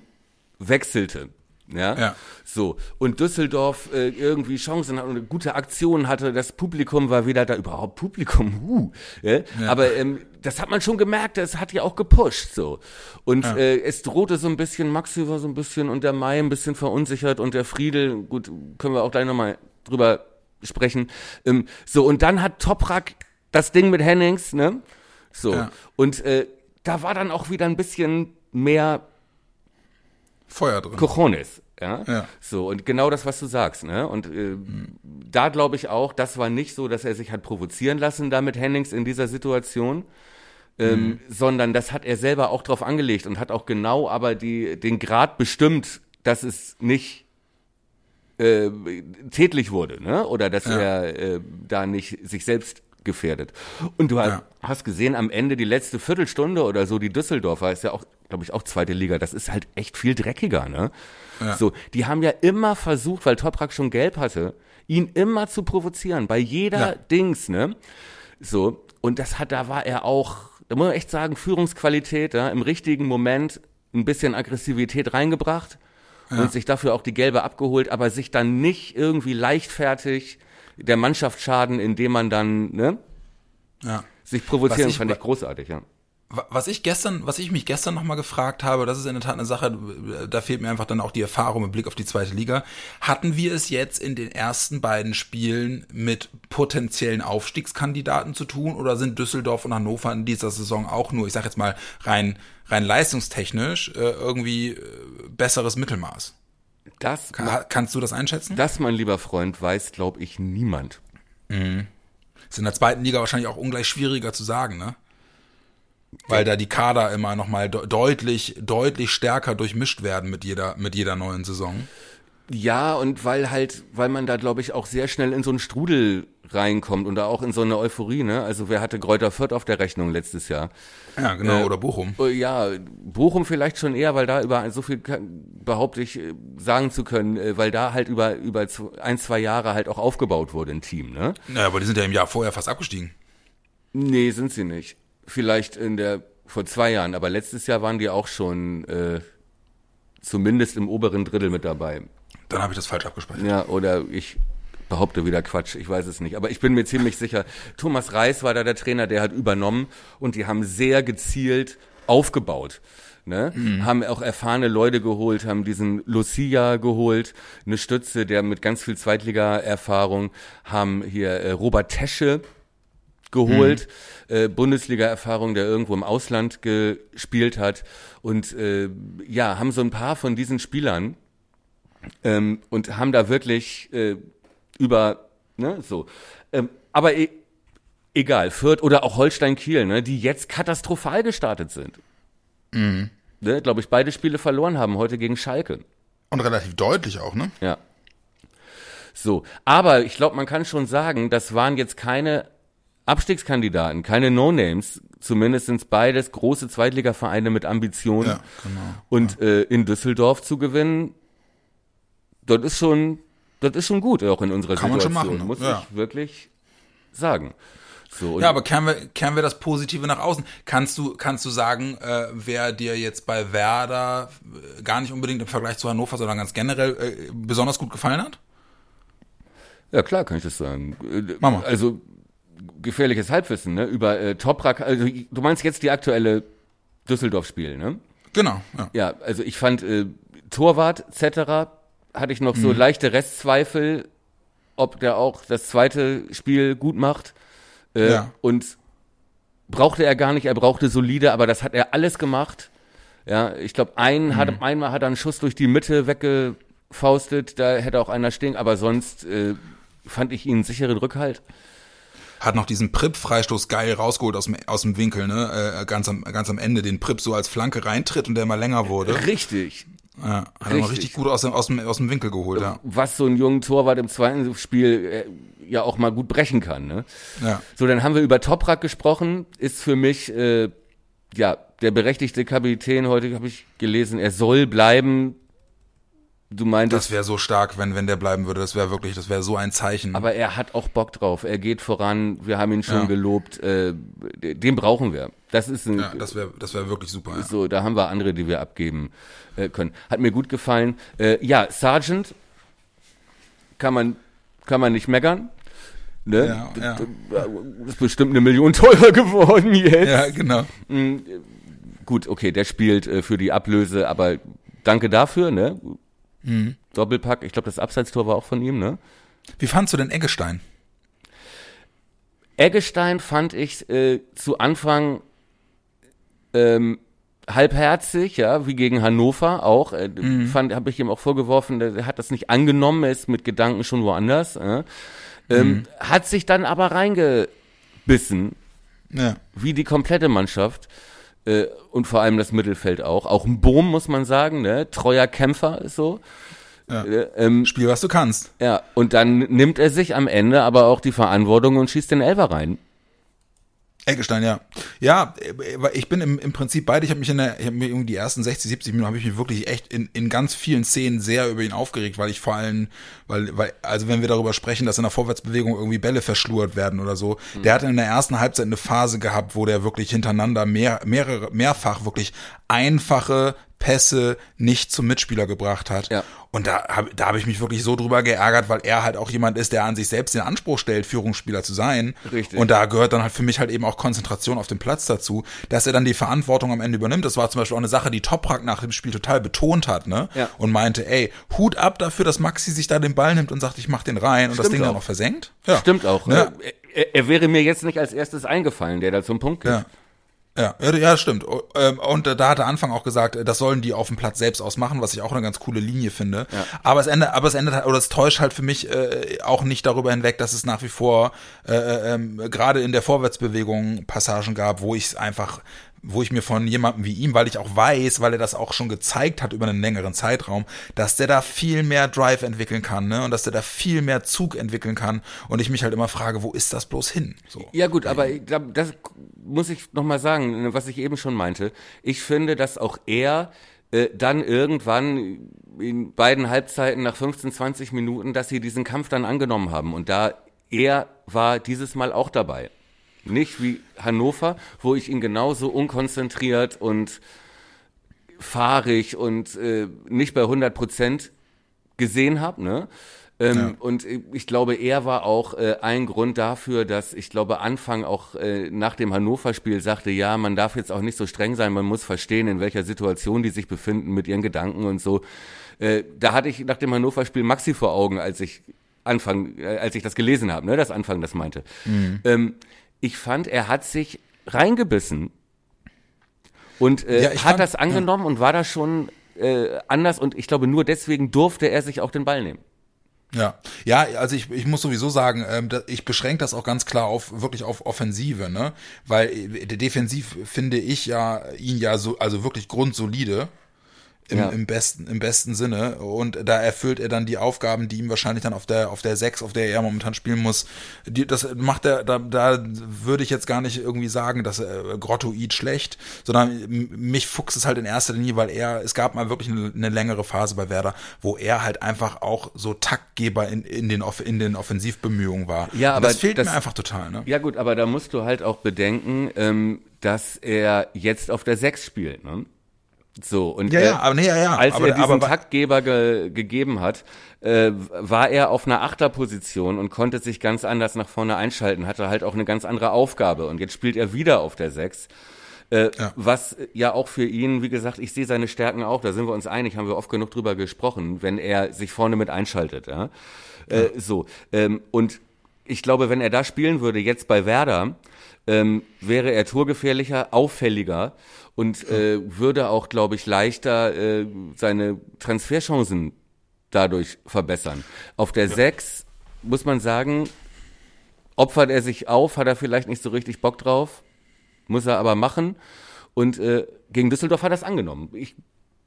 wechselte. Ja? Ja. So. Und Düsseldorf äh, irgendwie Chancen hat und eine gute Aktion hatte, das Publikum war wieder da, überhaupt Publikum, huh. Ja? Aber ähm, das hat man schon gemerkt, das hat ja auch gepusht so. Und äh, es drohte so ein bisschen, Maxi war so ein bisschen und der Mai ein bisschen verunsichert und der Friedel, gut, können wir auch gleich nochmal drüber sprechen. Ähm, so, und dann hat Toprak das Ding mit Hennings, ne? So. Ja. Und äh, da war dann auch wieder ein bisschen mehr Feuer drin. Cojones. Ja? Ja. So, und genau das, was du sagst, ne? Und äh, da glaube ich auch, das war nicht so, dass er sich hat provozieren lassen da mit Hennings in dieser Situation, ähm, sondern das hat er selber auch drauf angelegt und hat auch genau aber die, den Grad bestimmt, dass es nicht äh, tätlich wurde, ne? Oder dass Ja. er äh, da nicht sich selbst gefährdet. Und du hast, Ja. hast gesehen, am Ende die letzte Viertelstunde oder so, die Düsseldorfer ist ja auch, glaube ich, auch zweite Liga. Das ist halt echt viel dreckiger, ne? Ja. So, die haben ja immer versucht, weil Toprak schon gelb hatte, ihn immer zu provozieren, bei jeder Ja. Dings, ne? So, und das hat, da war er auch, da muss man echt sagen, Führungsqualität, ja, im richtigen Moment ein bisschen Aggressivität reingebracht und sich dafür auch die gelbe abgeholt, aber sich dann nicht irgendwie leichtfertig der Mannschaft schaden, indem man dann, ne, Ja. sich provozieren, ich- fand ich großartig, ja. Wa- Was ich gestern, was ich mich gestern nochmal gefragt habe, das ist in der Tat eine Sache, da fehlt mir einfach dann auch die Erfahrung mit Blick auf die zweite Liga. Hatten wir es jetzt in den ersten beiden Spielen mit potenziellen Aufstiegskandidaten zu tun oder sind Düsseldorf und Hannover in dieser Saison auch nur, ich sag jetzt mal rein, rein leistungstechnisch, äh, irgendwie äh, besseres Mittelmaß? Das, Ka- Kannst du das einschätzen? das, mein lieber Freund, weiß, glaube ich, niemand. Ist in der zweiten Liga wahrscheinlich auch ungleich schwieriger zu sagen, ne? Weil da die Kader immer nochmal de deutlich, deutlich stärker durchmischt werden mit jeder, mit jeder neuen Saison. Ja, und weil halt, weil man da, glaube ich, auch sehr schnell in so einen Strudel reinkommt und da auch in so eine Euphorie, ne? Also wer hatte Kräuter Fürth auf der Rechnung letztes Jahr? Ja, genau, Äh, oder Bochum. Äh, Ja, Bochum vielleicht schon eher, weil da über so viel behaupte ich äh, sagen zu können, äh, weil da halt über über ein, zwei Jahre halt auch aufgebaut wurde ein Team, ne? Ja, aber die sind ja im Jahr vorher fast abgestiegen. Nee, sind sie nicht. Vielleicht in der vor zwei Jahren, aber letztes Jahr waren die auch schon äh, zumindest im oberen Drittel mit dabei. Dann habe ich das falsch abgespeichert. Ja, oder ich behaupte wieder Quatsch, ich weiß es nicht. Aber ich bin mir ziemlich sicher, Thomas Reis war da der Trainer, der hat übernommen und die haben sehr gezielt aufgebaut. Ne? Haben auch erfahrene Leute geholt, haben diesen Lucia geholt, eine Stütze, der mit ganz viel Zweitliga-Erfahrung, haben hier äh, Robert Tesche geholt, äh, Bundesliga-Erfahrung, der irgendwo im Ausland gespielt hat und äh, ja, haben so ein paar von diesen Spielern ähm, und haben da wirklich äh, über, ne, so. Ähm, aber e egal, Fürth oder auch Holstein Kiel, ne, die jetzt katastrophal gestartet sind. Ne, Glaube ich, beide Spiele verloren haben, heute gegen Schalke. Und relativ deutlich auch, ne? Ja. So, aber ich glaube, man kann schon sagen, das waren jetzt keine Abstiegskandidaten, keine No-Names. Zumindest beides große Zweitligavereine mit Ambitionen. Ja, genau. Und äh, in Düsseldorf zu gewinnen, das ist schon, das ist schon gut, auch in unserer Kann man schon Situation, machen, muss ja. ich wirklich sagen. So, Ja, aber kehren wir, kehren wir das Positive nach außen. Kannst du, kannst du sagen, äh, wer dir jetzt bei Werder äh, gar nicht unbedingt im Vergleich zu Hannover, sondern ganz generell äh, besonders gut gefallen hat? ja klar, kann ich das sagen. Äh, Mach mal. Also gefährliches Halbwissen, ne? Über äh, Toprak, also du meinst jetzt die aktuelle Düsseldorf-Spiel, ne? Genau, ja. Ja, also ich fand äh, Torwart etc. hatte ich noch so Mhm. leichte Restzweifel, ob der auch das zweite Spiel gut macht. Äh, Ja. Und brauchte er gar nicht, er brauchte solide, aber das hat er alles gemacht. Ja, ich glaube, ein Mhm. hat, einmal hat er einen Schuss durch die Mitte weggefaustet, da hätte auch einer stehen, aber sonst äh, fand ich ihn einen sicheren Rückhalt. Hat noch diesen Prip-Freistoß geil rausgeholt aus dem, aus dem Winkel, ne? Äh, ganz, am, ganz am Ende den Prip so als Flanke reintritt und der immer länger wurde. Richtig. Ja, hat er noch Richtig. richtig gut aus dem, aus dem, aus dem Winkel geholt, ja. Was so ein jungen Torwart im zweiten Spiel äh, ja auch mal gut brechen kann, ne? ja. So, dann haben wir über Toprak gesprochen. Ist für mich äh, ja der berechtigte Kapitän. Heute habe ich gelesen, er soll bleiben. Du meintest, Das wäre so stark, wenn, wenn der bleiben würde. Das wäre wirklich, das wäre so ein Zeichen. aber er hat auch Bock drauf. Er geht voran. Wir haben ihn schon Ja. gelobt. Äh, den brauchen wir. Das ist ein, ja, das wäre das wäre wirklich super. Ja. so. Da haben wir andere, die wir abgeben äh, können. Hat mir gut gefallen. Äh, ja, Sergeant kann man kann man nicht meckern. Ne? Ja, ja. Ist bestimmt eine Million teurer geworden jetzt. ja, genau. Gut, okay, der spielt äh, für die Ablöse, aber danke dafür, ne? Mhm. Doppelpack, ich glaube, das Abseitstor war auch von ihm, ne? Wie fandst du denn Eggestein? Eggestein fand ich äh, zu Anfang ähm, halbherzig, ja, wie gegen Hannover auch. Äh, Mhm. Fand, habe ich ihm auch vorgeworfen, er hat das nicht angenommen, er ist mit Gedanken schon woanders. Äh. Ähm, Mhm. Hat sich dann aber reingebissen, Ja. wie die komplette Mannschaft. Äh, und vor allem das Mittelfeld auch. Auch ein Boom, muss man sagen, ne? Treuer Kämpfer ist so. Ja. Äh, ähm, Spiel, was du kannst. ja, und dann nimmt er sich am Ende aber auch die Verantwortung und schießt den Elfer rein. Eggestein, ja. Ja, äh, ich bin im, im Prinzip beide. Ich habe mich in der, ich habe mir irgendwie die ersten 60, 70 Minuten habe ich mich wirklich echt in, in ganz vielen Szenen sehr über ihn aufgeregt, weil ich vor allem, weil, weil, also wenn wir darüber sprechen, dass in der Vorwärtsbewegung irgendwie Bälle verschlurt werden oder so, der hat in der ersten Halbzeit eine Phase gehabt, wo der wirklich hintereinander mehr, mehrere, mehrfach wirklich einfache Pässe nicht zum Mitspieler gebracht hat. Ja. Und da habe da hab ich mich wirklich so drüber geärgert, weil er halt auch jemand ist, der an sich selbst den Anspruch stellt, Führungsspieler zu sein. Richtig. Und da gehört dann halt für mich halt eben auch Konzentration auf dem Platz dazu, dass er dann die Verantwortung am Ende übernimmt. Das war zum Beispiel auch eine Sache, die Toprak nach dem Spiel total betont hat, ne? Ja. Und meinte, ey, Hut ab dafür, dass Maxi sich da den Ball nimmt und sagt, ich mach den rein und das Ding dann auch. noch versenkt. Ja. Stimmt auch. Äh, Er, er wäre mir jetzt nicht als erstes eingefallen, der da zum Punkt geht. Ja. Ja, ja, stimmt. Ähm, Und da hat der Anfang auch gesagt, äh, das sollen die auf dem Platz selbst ausmachen, was ich auch eine ganz coole Linie finde. Ja. Aber es endet, aber es endet halt, oder es täuscht halt für mich äh, auch nicht darüber hinweg, dass es nach wie vor äh, äh, ähm, gerade in der Vorwärtsbewegung Passagen gab, wo ich es einfach wo ich mir von jemandem wie ihm, weil ich auch weiß, weil er das auch schon gezeigt hat über einen längeren Zeitraum, dass der da viel mehr Drive entwickeln kann, ne? Und dass der da viel mehr Zug entwickeln kann. Und ich mich halt immer frage, wo ist das bloß hin? So. Ja gut, aber ich glaub, das muss ich noch mal sagen, was ich eben schon meinte. Ich finde, dass auch er äh, dann irgendwann in beiden Halbzeiten nach 15, 20 Minuten, dass sie diesen Kampf dann angenommen haben. Und da er war dieses Mal auch dabei. Nicht wie Hannover, wo ich ihn genauso unkonzentriert und fahrig und äh, nicht bei 100 Prozent gesehen habe, ne? Ähm, Ja. Und ich glaube, er war auch äh, ein Grund dafür, dass ich glaube, Anfang auch äh, nach dem Hannover-Spiel sagte, ja, man darf jetzt auch nicht so streng sein, man muss verstehen, in welcher Situation die sich befinden mit ihren Gedanken und so. Äh, da hatte ich nach dem Hannover-Spiel Maxi vor Augen, als ich Anfang, äh, als ich das gelesen habe, ne, dass Anfang das meinte. Ähm, ich fand, er hat sich reingebissen und äh, Ja, hat fand- das angenommen und war da schon äh, anders und ich glaube, nur deswegen durfte er sich auch den Ball nehmen. Ja, ja, also ich, ich muss sowieso sagen, ähm, ich beschränke das auch ganz klar auf wirklich auf Offensive, ne? Weil äh, defensiv finde ich ja ihn ja so, also wirklich grundsolide. Im, Ja. im besten im besten Sinne und da erfüllt er dann die Aufgaben, die ihm wahrscheinlich dann auf der auf der 6, auf der er momentan spielen muss. Die, das macht er da, da würde ich jetzt gar nicht irgendwie sagen, dass er Grottoid schlecht, sondern mich fuchst es halt in erster Linie, weil er es gab mal wirklich eine, eine längere Phase bei Werder, wo er halt einfach auch so Taktgeber in, in den Off in den Offensivbemühungen war. Ja, aber das fehlt das- mir einfach total, ne? Ja gut, aber da musst du halt auch bedenken, ähm, dass er jetzt auf der 6 spielt. Ne? So, und Ja, äh, ja, aber nee, ja, ja, als aber- er diesen aber- Taktgeber ge gegeben hat, äh, war er auf einer Achterposition und konnte sich ganz anders nach vorne einschalten, hatte halt auch eine ganz andere Aufgabe. Und jetzt spielt er wieder auf der 6. Äh, Ja. Was ja auch für ihn, wie gesagt, ich sehe seine Stärken auch, da sind wir uns einig, haben wir oft genug drüber gesprochen, wenn er sich vorne mit einschaltet. Ja? Äh, so, ähm, und ich glaube, wenn er da spielen würde, jetzt bei Werder, ähm, wäre er torgefährlicher, auffälliger und äh, würde auch, glaube ich, leichter äh, seine Transferchancen dadurch verbessern. Auf der 6 muss man sagen, opfert er sich auf, hat er vielleicht nicht so richtig Bock drauf, muss er aber machen. Und äh, gegen Düsseldorf hat er es angenommen. Ich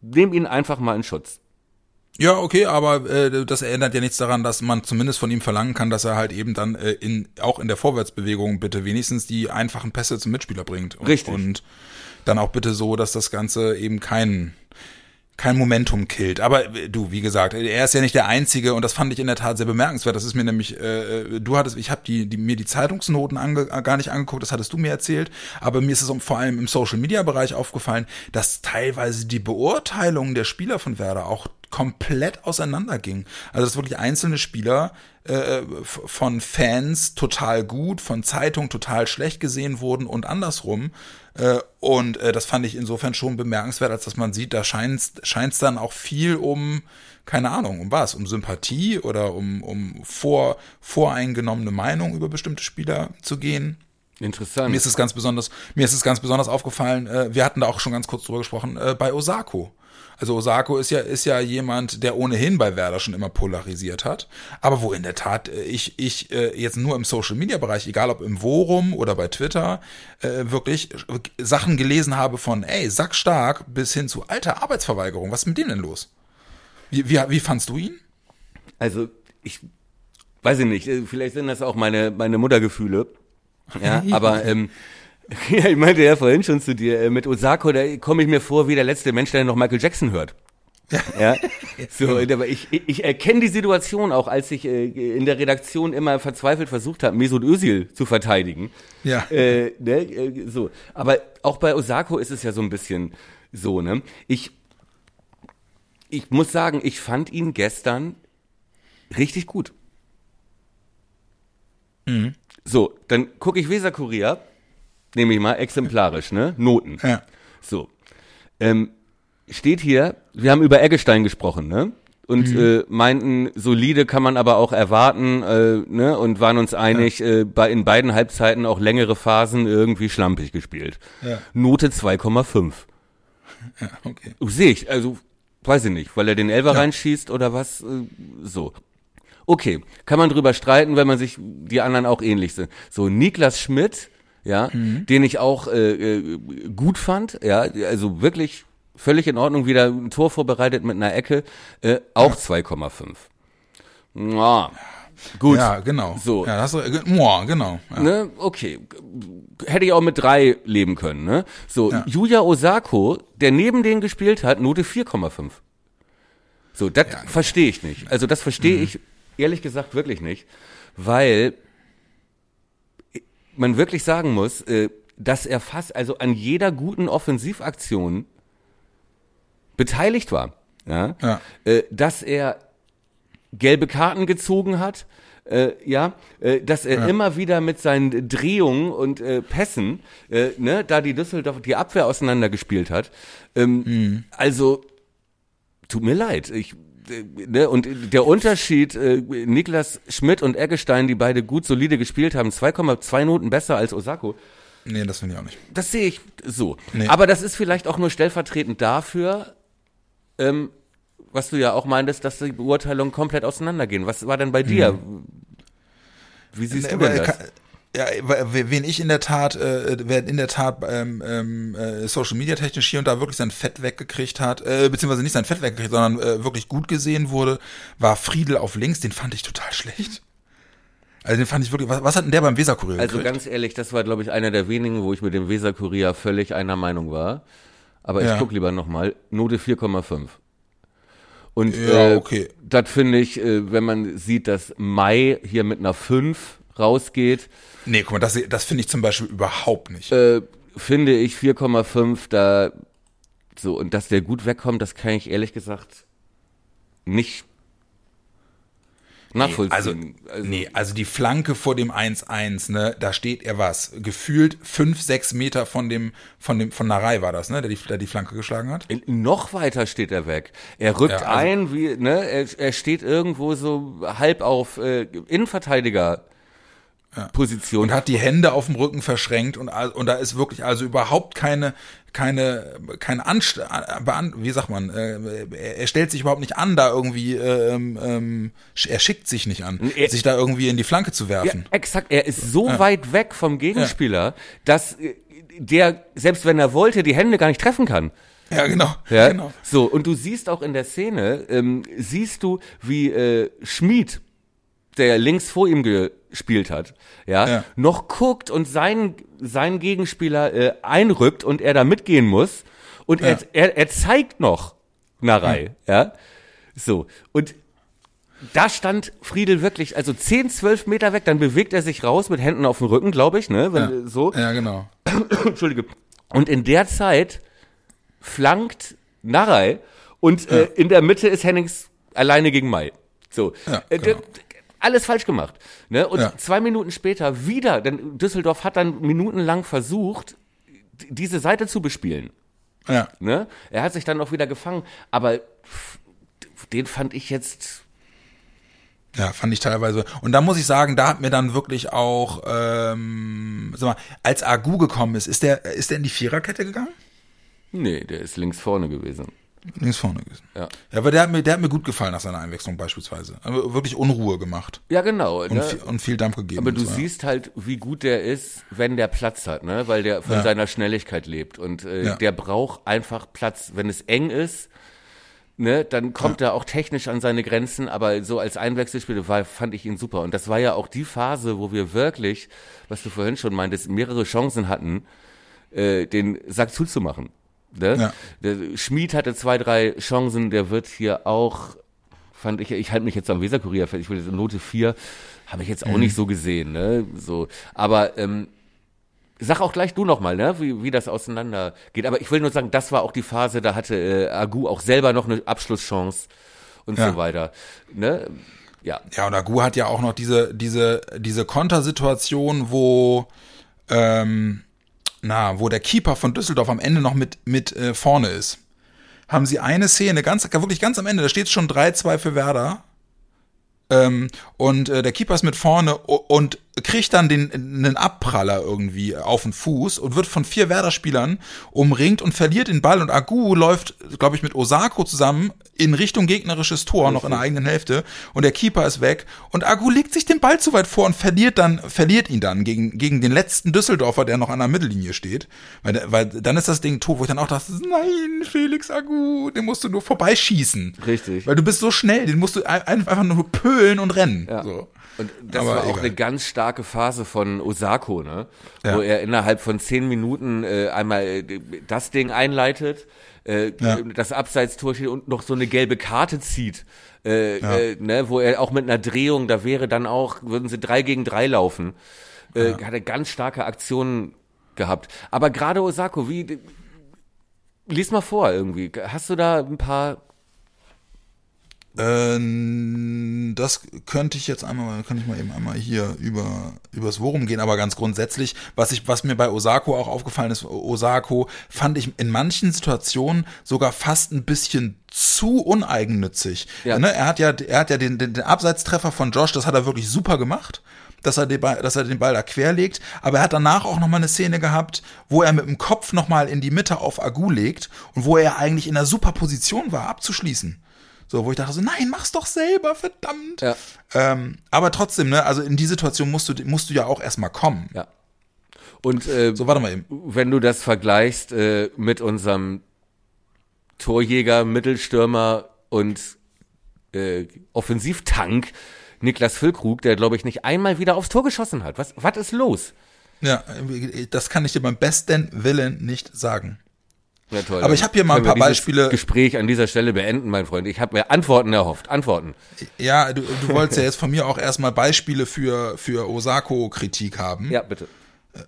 nehme ihn einfach mal in Schutz. Ja, okay, aber äh, das ändert ja nichts daran, dass man zumindest von ihm verlangen kann, dass er halt eben dann äh, in auch in der Vorwärtsbewegung bitte wenigstens die einfachen Pässe zum Mitspieler bringt. Und, Richtig. Und dann auch bitte so, dass das Ganze eben kein kein Momentum killt. Aber äh, du, wie gesagt, er ist ja nicht der Einzige und das fand ich in der Tat sehr bemerkenswert. Das ist mir nämlich, äh, du hattest, ich habe die, die mir die Zeitungsnoten ange, äh, gar nicht angeguckt, das hattest du mir erzählt. Aber mir ist es vor allem im Social Media Bereich aufgefallen, dass teilweise die Beurteilung der Spieler von Werder auch komplett auseinanderging. Also dass wirklich einzelne Spieler äh, von Fans total gut, von Zeitungen total schlecht gesehen wurden und andersrum. Äh, und äh, das fand ich insofern schon bemerkenswert, als dass man sieht, da scheint es dann auch viel um keine Ahnung, um was? Um Sympathie oder um, um vor, voreingenommene Meinung über bestimmte Spieler zu gehen? Interessant. Mir ist es ganz besonders, mir ist es ganz besonders aufgefallen, äh, wir hatten da auch schon ganz kurz drüber gesprochen, bei Osako. Also Osako ist ja, ist ja jemand, der ohnehin bei Werder schon immer polarisiert hat, aber wo in der Tat äh, ich, ich äh, jetzt nur im Social Media Bereich, egal ob im Forum oder bei Twitter, äh, wirklich Sachen gelesen habe von, ey, sackstark bis hin zu alter Arbeitsverweigerung. Was ist mit dem denn los? Wie, wie, wie fandst du ihn? Also, ich weiß ich nicht, vielleicht sind das auch meine, meine Muttergefühle. Ja, aber ähm, ja, ich meinte ja vorhin schon zu dir, äh, mit Osako, da komme ich mir vor wie der letzte Mensch, der noch Michael Jackson hört. Ja, so, aber ich, ich erkenne die Situation auch, als ich äh, in der Redaktion immer verzweifelt versucht habe, Mesut Özil zu verteidigen. Ja. Äh, ne, äh, so. Aber auch bei Osako ist es ja so ein bisschen so, ne? Ich, ich muss sagen, ich fand ihn gestern richtig gut. So, dann gucke ich Weser Kurier, nehme ich mal exemplarisch, ne? Noten. Ja. So. Ähm, steht hier, wir haben über Eggestein gesprochen, ne? Und äh, meinten, solide kann man aber auch erwarten, äh, ne? Und waren uns einig, äh, bei, in beiden Halbzeiten auch längere Phasen irgendwie schlampig gespielt. Ja. Note 2,5. Ja, okay. Sehe ich, also weiß ich nicht, weil er den Elfer reinschießt oder was, äh, so. Okay, kann man drüber streiten, wenn man sich die anderen auch ähnlich sind. So, Niklas Schmidt, ja, den ich auch äh, äh, gut fand, ja, also wirklich völlig in Ordnung, wieder ein Tor vorbereitet mit einer Ecke, äh, auch 2,5. Ja, gut. Ja, genau. So. Ja, das, äh, Moa, genau. Ja. Ne, okay. Hätte ich auch mit drei leben können, ne? So, Ja. Yuya Osako, der neben denen gespielt hat, Note 4,5. So, das Ja. Mhm. verstehe ich nicht. Also das verstehe ich ehrlich gesagt wirklich nicht, weil man wirklich sagen muss, äh, dass er fast also an jeder guten Offensivaktion beteiligt war. Ja? Ja. Äh, dass er gelbe Karten gezogen hat, äh, ja, äh, dass er immer wieder mit seinen Drehungen und äh, Pässen, äh, ne, da die Düsseldorf die Abwehr auseinandergespielt hat. Ähm, Also tut mir leid, ich ne, und der Unterschied, äh, Niklas Schmidt und Eggestein, die beide gut solide gespielt haben, 2,2 Noten besser als Osako, Nee, das finde ich auch nicht. das sehe ich so. Nee. Aber das ist vielleicht auch nur stellvertretend dafür, ähm, was du ja auch meintest, dass die Beurteilungen komplett auseinandergehen. Was war denn bei dir? Wie siehst du Aber, denn das? kann- Ja, we- wen ich in der Tat, äh, wer in der Tat ähm, ähm, äh, Social Media technisch hier und da wirklich sein Fett weggekriegt hat, äh, beziehungsweise nicht sein Fett weggekriegt, sondern äh, wirklich gut gesehen wurde, war Friedel auf links. Den fand ich total schlecht. Also den fand ich wirklich. Was, was hat denn der beim Weserkurier Also gekriegt? ganz ehrlich, das war, glaube ich, einer der wenigen, wo ich mit dem Weser Kurier völlig einer Meinung war. Aber ich Ja. guck lieber nochmal. Note 4,5. Und Ja, äh, okay. das finde ich, äh, wenn man sieht, dass Mai hier mit einer 5 rausgeht, Nee, guck mal, das, das finde ich zum Beispiel überhaupt nicht. äh, finde ich 4,5 da so und dass der gut wegkommt, das kann ich ehrlich gesagt nicht nachvollziehen. Also, nee, also die Flanke vor dem 1-1, ne, da steht er was, gefühlt fünf, sechs Meter von dem, von dem, von Narei war das, ne, der die, der die Flanke geschlagen hat. Noch weiter steht er weg. Er rückt Ja, also- ein, wie, ne, er, er steht irgendwo so halb auf äh, Innenverteidiger Position. Und hat die Hände auf dem Rücken verschränkt und, und da ist wirklich also überhaupt keine, keine, kein Anst bean wie sagt man, äh, er, stellt sich überhaupt nicht an, da irgendwie, ähm, ähm, er schickt sich nicht an, Er- sich da irgendwie in die Flanke zu ja, werfen. exakt, er ist so weit weg vom Gegenspieler, dass äh, der, selbst wenn er wollte, die Hände gar nicht treffen kann. Ja, genau, Ja, genau. So, und du siehst auch in der Szene, ähm, siehst du, wie äh, Schmied, der links vor ihm gespielt hat, ja, Ja. noch guckt und seinen, seinen Gegenspieler äh, einrückt und er da mitgehen muss. Und Ja. er, er, er zeigt noch Narei, ja. So, und da stand Friedel wirklich, also 10, 12 Meter weg, dann bewegt er sich raus mit Händen auf dem Rücken, glaube ich, ne, wenn, Ja. so. Ja, genau. Entschuldige. Und in der Zeit flankt Narei und äh, in der Mitte ist Hennings alleine gegen Mai. So. Ja, Äh, genau. Alles falsch gemacht. Ne? Und Ja. zwei Minuten später wieder, denn Düsseldorf hat dann minutenlang versucht, diese Seite zu bespielen. Ja. Ne? Er hat sich dann auch wieder gefangen, aber den fand ich jetzt Ja, fand ich teilweise. Und da muss ich sagen, da hat mir dann wirklich auch, ähm, sag mal, als Agu gekommen ist, ist der, ist der in die Viererkette gegangen? Nee, der ist links vorne gewesen. Links vorne gewesen. Ja. Ja, aber der hat mir, der hat mir gut gefallen nach seiner Einwechslung beispielsweise. Aber wirklich Unruhe gemacht. Ja, genau. Und, ne? viel, und viel Dampf gegeben. Aber du so, ja. siehst halt, wie gut der ist, wenn der Platz hat, ne? Weil der von Ja. seiner Schnelligkeit lebt. Und äh, Ja. der braucht einfach Platz. Wenn es eng ist, ne, dann kommt er auch technisch an seine Grenzen, aber so als Einwechselspieler war, fand ich ihn super. Und das war ja auch die Phase, wo wir wirklich, was du vorhin schon meintest, mehrere Chancen hatten, äh, den Sack zuzumachen. Ne? Ja. Der Schmied hatte zwei, drei Chancen, der wird hier auch, fand ich, ich halte mich jetzt am Weserkurier fest, ich will jetzt Note 4, habe ich jetzt auch nicht so gesehen, ne? So. Aber ähm, sag auch gleich du nochmal, ne, wie, wie das auseinander geht. Aber ich will nur sagen, das war auch die Phase, da hatte äh, Agu auch selber noch eine Abschlusschance und Ja. so weiter. Ne? Ja. Ja, und Agu hat ja auch noch diese, diese, diese Kontersituation, wo, ähm, na, wo der Keeper von Düsseldorf am Ende noch mit, mit äh, vorne ist. Haben sie eine Szene, ganz, wirklich ganz am Ende, da steht schon 3-2 für Werder. Ähm, und äh, der Keeper ist mit vorne und kriegt dann den einen Abpraller irgendwie auf den Fuß und wird von vier Werder-Spielern umringt und verliert den Ball und Agu läuft, glaube ich, mit Osako zusammen in Richtung gegnerisches Tor, noch in der eigenen Hälfte und der Keeper ist weg und Agu legt sich den Ball zu weit vor und verliert dann, verliert ihn dann gegen, gegen den letzten Düsseldorfer, der noch an der Mittellinie steht, weil, weil dann ist das Ding tot, wo ich dann auch dachte, nein, Felix Agu, den musst du nur vorbeischießen. Richtig. Weil du bist so schnell, den musst du ein- einfach nur pölen und rennen. Ja. So. Und das Aber war auch egal. eine ganz starke Phase von Osako, ne? Ja. Wo er innerhalb von zehn Minuten äh, einmal äh, das Ding einleitet, äh, Ja. das Abseitstor steht und noch so eine gelbe Karte zieht. Äh, äh, ne, wo er auch mit einer Drehung, da wäre dann auch, würden sie drei gegen drei laufen. Äh, Hat er ganz starke Aktionen gehabt. Aber gerade Osako, wie lies mal vor irgendwie. Hast du da ein paar das könnte ich jetzt einmal, kann ich mal eben einmal hier über übers Worum gehen, aber ganz grundsätzlich, was ich, was mir bei Osako auch aufgefallen ist, Osako fand ich in manchen Situationen sogar fast ein bisschen zu uneigennützig. Ja. Ne, er hat ja, er hat ja den, den, den Abseitstreffer von Josh, das hat er wirklich super gemacht. Dass er, den Ball, dass er den Ball da querlegt, aber er hat danach auch nochmal eine Szene gehabt, wo er mit dem Kopf nochmal in die Mitte auf Agu legt und wo er eigentlich in einer super Position war, abzuschließen. So, wo ich dachte so, nein, mach's doch selber, verdammt. Ja. Ähm, aber trotzdem, ne, also in die Situation musst du, musst du ja auch erstmal kommen. Ja. Und äh, So, warte mal eben. wenn du das vergleichst äh, mit unserem Torjäger, Mittelstürmer und äh, Offensivtank Niklas Füllkrug, der glaube ich nicht einmal wieder aufs Tor geschossen hat. Was, was ist los? Ja, äh, das kann ich dir beim besten Willen nicht sagen. Ja, toll. Aber ich hab hier mal ein paar Beispiele- Gespräch an dieser Stelle beenden, mein Freund. Ich habe mir Antworten erhofft. Antworten. Ja, du, du wolltest ja jetzt von mir auch erstmal Beispiele für, für Osako-Kritik haben. Ja, bitte.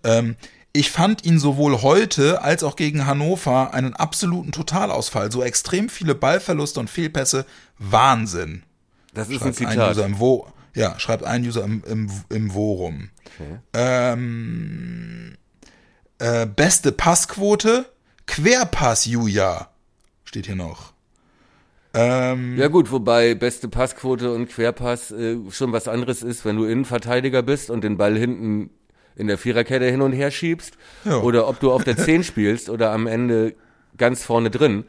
Ähm, ich fand ihn sowohl heute als auch gegen Hannover einen absoluten Totalausfall. So extrem viele Ballverluste und Fehlpässe. Wahnsinn. Das ist ein Schreibt ein Zitat. User im Wo ja, schreibt ein User im, im, im Worum. Ähm, äh, beste Passquote, Querpass Juja. Steht hier noch. Ähm, Ja gut, wobei beste Passquote und Querpass äh, schon was anderes ist, wenn du Innenverteidiger bist und den Ball hinten in der Viererkette hin und her schiebst Ja. oder ob du auf der 10 spielst oder am Ende ganz vorne drin.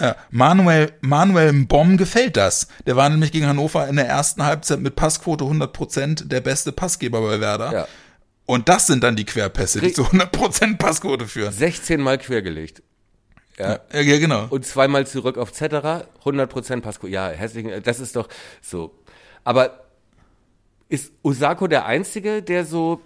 Ja, Manuel, Manuel Bomb gefällt das. Der war nämlich gegen Hannover in der ersten Halbzeit mit Passquote 100% der beste Passgeber bei Werder. Ja. Und das sind dann die Querpässe, die zu 100% Passquote führen. 16 Mal quergelegt. Ja. Ja, ja genau. Und zweimal zurück auf Zetterer, 100% Passquote. Ja, herzlichen, das ist doch so. Aber ist Osako der Einzige, der so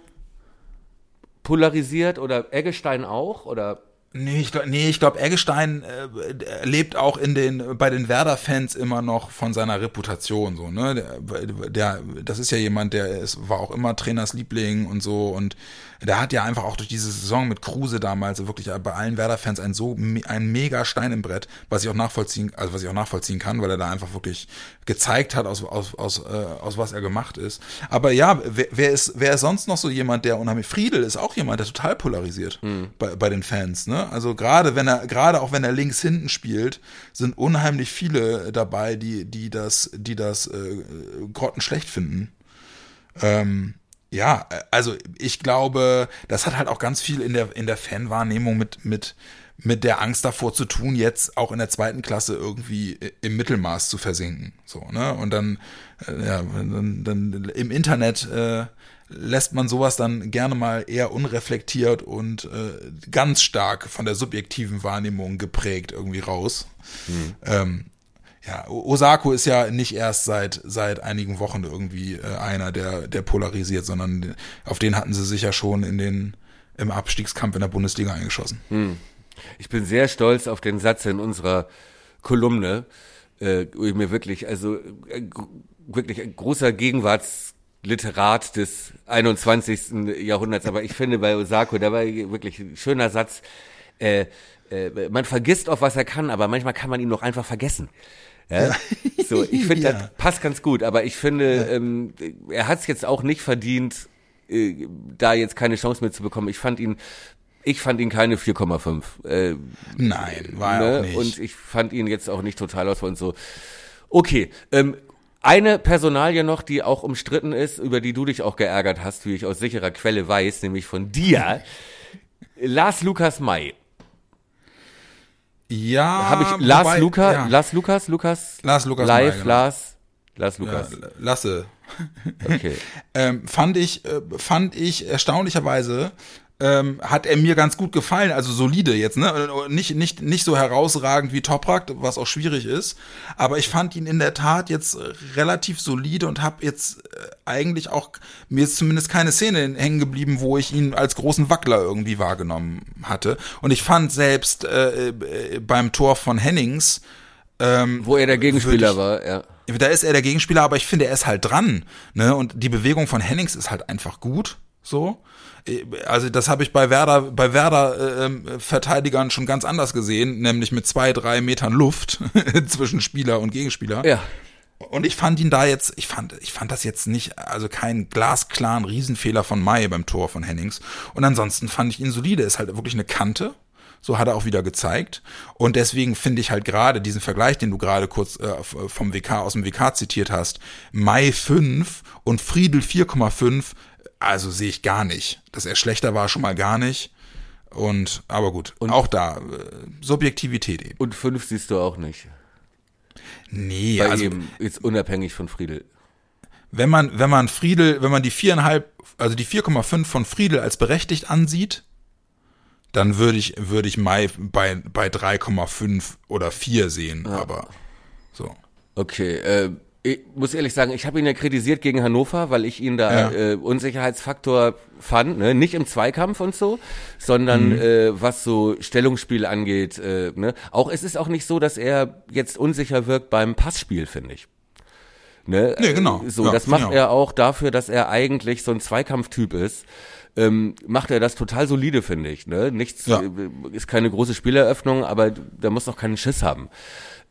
polarisiert oder Eggestein auch? Oder Nee, ich glaube, nee, ich glaub, Eggestein äh, der lebt auch in den, bei den Werder-Fans immer noch von seiner Reputation, so, ne? Der, der, das ist ja jemand, der ist, war auch immer Trainers Liebling und so und der hat ja einfach auch durch diese Saison mit Kruse damals wirklich bei allen Werder-Fans ein so, ein mega Stein im Brett, was ich auch nachvollziehen, also was ich auch nachvollziehen kann, weil er da einfach wirklich gezeigt hat, aus, aus, aus, äh, aus was er gemacht ist. Aber ja, wer, wer ist, wer ist sonst noch so jemand, der unheimlich, Friedel ist auch jemand, der total polarisiert bei, bei den Fans, ne? Ne? Also gerade wenn er, gerade auch wenn er links hinten spielt, sind unheimlich viele dabei, die, die das, die das äh, grottenschlecht finden. Ähm, ja, also ich glaube, das hat halt auch ganz viel in der, in der Fanwahrnehmung mit, mit, mit der Angst davor zu tun, jetzt auch in der zweiten Klasse irgendwie im Mittelmaß zu versinken. So, ne? Und dann, äh, ja, dann, dann im Internet äh, lässt man sowas dann gerne mal eher unreflektiert und äh, ganz stark von der subjektiven Wahrnehmung geprägt irgendwie raus. Mhm. Ähm, ja, Osako ist ja nicht erst seit seit einigen Wochen irgendwie äh, einer, der der polarisiert, sondern auf den hatten sie sich ja schon in den im Abstiegskampf in der Bundesliga eingeschossen. Hm. Ich bin sehr stolz auf den Satz in unserer Kolumne, äh, wo ich mir wirklich, also äh, wirklich ein großer Gegenwartsliterat des 21. Jahrhunderts, aber ich finde bei Osako, da war wirklich ein schöner Satz, äh, äh, man vergisst auf was er kann, aber manchmal kann man ihn noch einfach vergessen. Ja? ja. So, ich finde, ja. das passt ganz gut, aber ich finde, ähm, er hat es jetzt auch nicht verdient, äh, da jetzt keine Chance mehr zu bekommen. Ich fand ihn, ich fand ihn keine 4,5. Äh, Nein, war ne? er auch nicht. Und ich fand ihn jetzt auch nicht total aus und so. Okay, ähm, eine Personalie noch, die auch umstritten ist, über die du dich auch geärgert hast, wie ich aus sicherer Quelle weiß, nämlich von dir. Lars Lukas May. Ja. Habe ich Lars wobei, Luca, ja. Lars Lukas, Lukas, Lars Lukas live, May, genau. Lars, Lars Lukas. Ja, Lasse. Okay. ähm, fand ich, äh, fand ich erstaunlicherweise ähm, hat er mir ganz gut gefallen, also solide jetzt, ne? Nicht, nicht, nicht so herausragend wie Toprak, was auch schwierig ist. Aber ich fand ihn in der Tat jetzt relativ solide und habe jetzt äh, eigentlich auch, mir ist zumindest keine Szene hängen geblieben, wo ich ihn als großen Wackler irgendwie wahrgenommen hatte. Und ich fand selbst äh, äh, beim Tor von Hennings, ähm, wo er der Gegenspieler ich, war, ja. Da ist er der Gegenspieler, aber ich finde, er ist halt dran. Ne? Und die Bewegung von Hennings ist halt einfach gut. So also das habe ich bei Werder, bei Werder äh, Verteidigern schon ganz anders gesehen, nämlich mit zwei, drei Metern Luft zwischen Spieler und Gegenspieler. Ja. Und ich fand ihn da jetzt, ich fand, ich fand das jetzt nicht, also keinen glasklaren Riesenfehler von Mai beim Tor von Hennings. Und ansonsten fand ich ihn solide. Ist halt wirklich eine Kante. So hat er auch wieder gezeigt. Und deswegen finde ich halt gerade diesen Vergleich, den du gerade kurz äh, vom WK, aus dem WK zitiert hast, Mai 5 und Friedel 4,5 also sehe ich gar nicht. Dass er schlechter war, schon mal gar nicht. Und, aber gut, und, auch da, äh, Subjektivität eben. Und fünf siehst du auch nicht. Nee, Bei also. Ihm, jetzt unabhängig von Friedel. Wenn man, wenn man Friedel, wenn man die viereinhalb, also die 4,5 von Friedel als berechtigt ansieht, dann würde ich, würde ich Mai bei, bei 3,5 oder 4 sehen, ja. aber so. Okay, äh, ich muss ehrlich sagen, ich habe ihn ja kritisiert gegen Hannover, weil ich ihn da ja. äh, Unsicherheitsfaktor fand, ne? nicht im Zweikampf und so, sondern mhm. äh, was so Stellungsspiel angeht. Äh, ne? Auch es ist auch nicht so, dass er jetzt unsicher wirkt beim Passspiel, finde ich. Ne? Nee, genau. So, ja, das macht er auch dafür, dass er eigentlich so ein Zweikampftyp ist. Ähm, macht er das total solide, finde ich. Ne? Nichts ja. Äh, ist keine große Spieleröffnung, aber da muss auch keinen Schiss haben.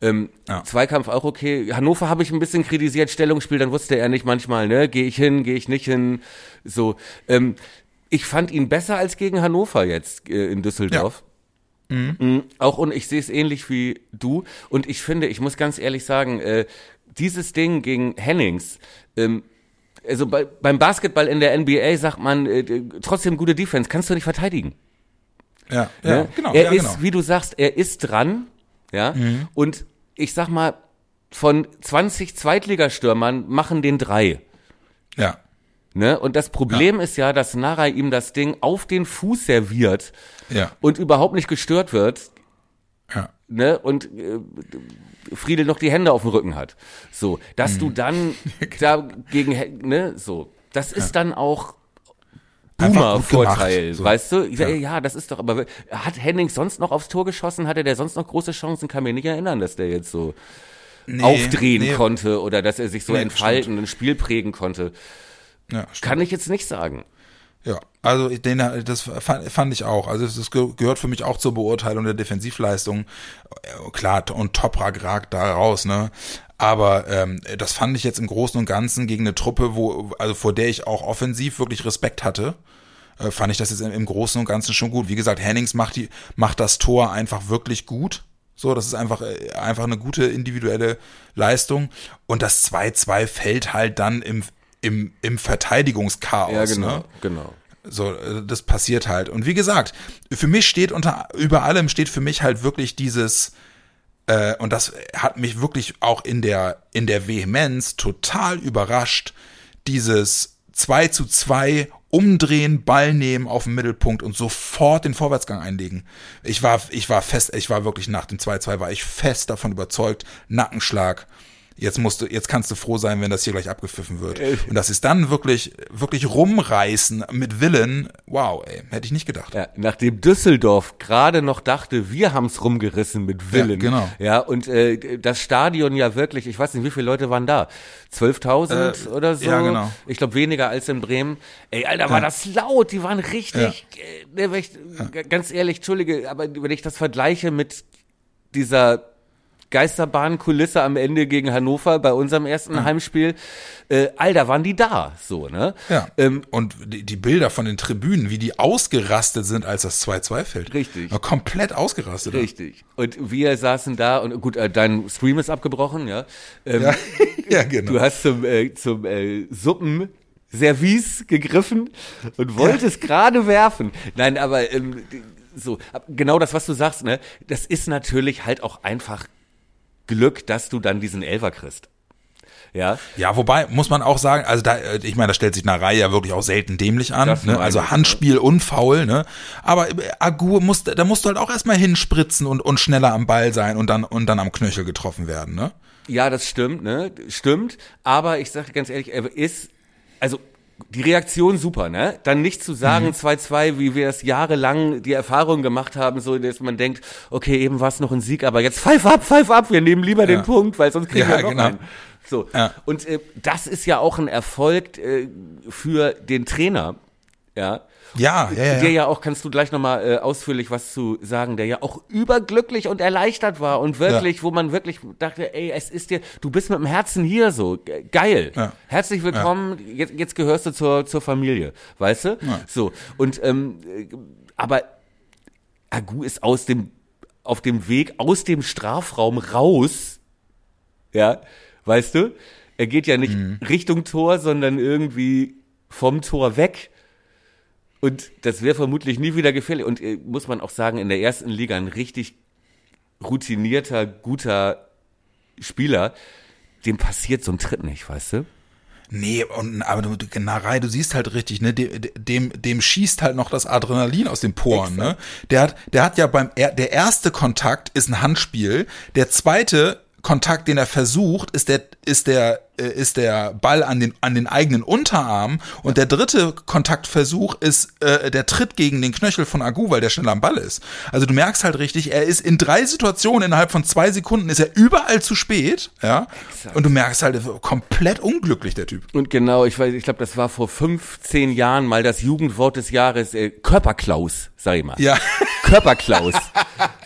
Ähm, ja. Zweikampf auch okay. Hannover habe ich ein bisschen kritisiert, Stellungsspiel, dann wusste er nicht manchmal, ne, gehe ich hin, gehe ich nicht hin. So. Ähm, ich fand ihn besser als gegen Hannover jetzt äh, in Düsseldorf. Ja. Mhm. Mhm. Auch und ich sehe es ähnlich wie du. Und ich finde, ich muss ganz ehrlich sagen, äh, dieses Ding gegen Hennings, ähm, also bei, beim Basketball in der NBA sagt man äh, trotzdem gute Defense, kannst du nicht verteidigen. Ja, ja, ne? genau. Er ja, ist, genau. wie du sagst, er ist dran, ja, mhm. und ich sag mal, von 20 Zweitligastürmern machen den drei. Ja. Ne? Und das Problem ja. ist ja, dass Nara ihm das Ding auf den Fuß serviert ja. und überhaupt nicht gestört wird. Ja. Ne? Und äh, Friedel noch die Hände auf dem Rücken hat. So, dass mhm. du dann da gegen, ne, so. Das ist ja. dann auch Boomer-Vorteil, so. weißt du? Ja. ja, das ist doch, aber hat Henning sonst noch aufs Tor geschossen? Hatte der sonst noch große Chancen? Kann mir nicht erinnern, dass der jetzt so nee, aufdrehen nee. konnte oder dass er sich so nee, entfalten und ein Spiel prägen konnte. Ja, Kann ich jetzt nicht sagen. Ja, also den, das fand, ich auch. Also das gehört für mich auch zur Beurteilung der Defensivleistung. Klar, und Toprak ragt da raus, ne? Aber ähm, das fand ich jetzt im Großen und Ganzen gegen eine Truppe, wo, also vor der ich auch offensiv wirklich Respekt hatte. äh, fand ich das jetzt im, im Großen und Ganzen schon gut. Wie gesagt, Hennings macht die, macht das Tor einfach wirklich gut. So, das ist einfach, äh, einfach eine gute individuelle Leistung. Und das 2-2 fällt halt dann im, im, im Verteidigungschaos. Ja, genau, Ne? genau. So, äh, das passiert halt. Und wie gesagt, für mich steht unter, über allem steht für mich halt wirklich dieses, äh, und das hat mich wirklich auch in der, in der Vehemenz total überrascht, dieses 2 zu 2 umdrehen, Ball nehmen auf den Mittelpunkt und sofort den Vorwärtsgang einlegen. Ich war, ich war fest, ich war wirklich nach dem 2-2 war ich fest davon überzeugt, Nackenschlag. Jetzt musst du, jetzt kannst du froh sein, wenn das hier gleich abgepfiffen wird. Und das ist dann wirklich, wirklich rumreißen mit Willen. Wow, ey, hätte ich nicht gedacht. Ja, nachdem Düsseldorf gerade noch dachte, wir haben's rumgerissen mit Willen. Ja, genau. Ja, und äh, das Stadion ja wirklich, ich weiß nicht, wie viele Leute waren da? 12.000 Äh, oder so? ja, genau. Ich glaube weniger als in Bremen. Ey, Alter, war das laut. Die waren richtig, äh, ne, ich, g- ganz ehrlich, entschuldige, aber wenn ich das vergleiche mit dieser Geisterbahnkulisse am Ende gegen Hannover bei unserem ersten Heimspiel, äh, Alter, waren die da, so, ne? Ja. Ähm, und die, die Bilder von den Tribünen, wie die ausgerastet sind, als das 2-2 fällt. Richtig. Ja, komplett ausgerastet. Richtig. Und wir saßen da und gut, äh, dein Stream ist abgebrochen, ja. Ähm, Ja, ja genau. Du hast zum, äh, zum äh, Suppenservice gegriffen und wolltest gerade werfen. Nein, aber ähm, so, genau das, was du sagst, ne, das ist natürlich halt auch einfach Glück, dass du dann diesen Elfer kriegst. Ja. Ja, wobei muss man auch sagen, also da, äh, ich meine, da stellt sich Narei ja wirklich auch selten dämlich an, ne? also Handspiel und Foul, ne? Aber äh, Agur muss, da musst du halt auch erstmal hinspritzen und, und schneller am Ball sein und dann und dann am Knöchel getroffen werden, ne? Ja, das stimmt, ne? Stimmt. Aber ich sage ganz ehrlich, er ist, also die Reaktion super, ne? Dann nicht zu sagen 2-2, wie wir es jahrelang die Erfahrung gemacht haben, so dass man denkt, okay, eben war es noch ein Sieg, aber jetzt pfeif ab, pfeif ab, wir nehmen lieber den Punkt, weil sonst kriegen Ja, wir noch genau. einen. So. Ja. Und äh, das ist ja auch ein Erfolg äh, für den Trainer, ja. Ja, ja, ja. Der ja auch, kannst du gleich nochmal äh, ausführlich was zu sagen, der ja auch überglücklich und erleichtert war und wirklich, wo man wirklich dachte, ey, es ist dir, du bist mit dem Herzen hier so, ge- geil. Ja. Herzlich willkommen, jetzt, jetzt gehörst du zur, zur Familie, weißt du? So, und, ähm, äh, aber Agu ist aus dem, auf dem Weg aus dem Strafraum raus, ja, weißt du? Er geht ja nicht Richtung Tor, sondern irgendwie vom Tor weg. Und das wäre vermutlich nie wieder gefährlich. Und äh, muss man auch sagen, in der ersten Liga ein richtig routinierter, guter Spieler, dem passiert so ein Tritt nicht, weißt du? Nee, und, aber du, Narei, du siehst halt richtig, ne, dem, dem, dem schießt halt noch das Adrenalin aus den Poren, ne? Der hat, der hat ja beim, er- der erste Kontakt ist ein Handspiel, der zweite Kontakt, den er versucht, ist der, ist der, ist der Ball an den, an den eigenen Unterarm und der dritte Kontaktversuch ist äh, der Tritt gegen den Knöchel von Agu, weil der schnell am Ball ist. Also du merkst halt richtig, er ist in drei Situationen innerhalb von zwei Sekunden ist er überall zu spät, ja? Und du merkst halt, komplett unglücklich, der Typ. Und genau, ich weiß, ich glaube, das war vor 15 Jahren mal das Jugendwort des Jahres, äh, Körperklaus, sag ich mal. Ja. Körperklaus.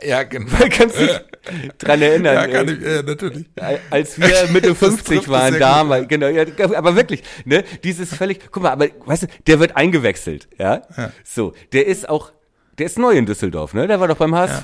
Ja, genau. Kannst du dich dran erinnern? Ja, kann äh, ich, äh, natürlich. als wir Mitte Das 50 trifft damals, genau, ja, aber wirklich, ne, dieses völlig, guck mal, aber weißt du, der wird eingewechselt, ja? So, der ist auch, der ist neu in Düsseldorf, ne? Der war doch beim HSV.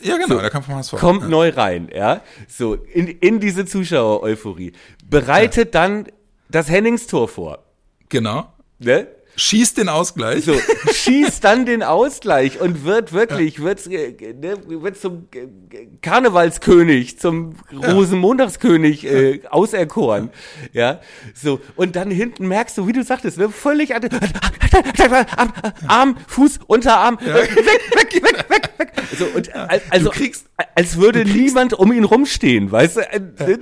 Ja, genau, der kam vom HSV. Kommt ja. neu rein, ja? So, in, in diese Zuschauer-Euphorie. Bereitet dann das Henningstor vor, Genau. ne? Schießt den Ausgleich. So, schießt dann den Ausgleich und wird wirklich, wird, äh, ne, wird zum äh, Karnevalskönig, zum Rosenmontagskönig äh, auserkoren. Ja, so. Und dann hinten merkst du, wie du sagtest, ne, völlig an, Arm, Arm, Fuß, Unterarm, äh, weg, weg, weg, weg, weg. So, und al- also, kriegst- als würde niemand um ihn rumstehen, weißt du? Äh?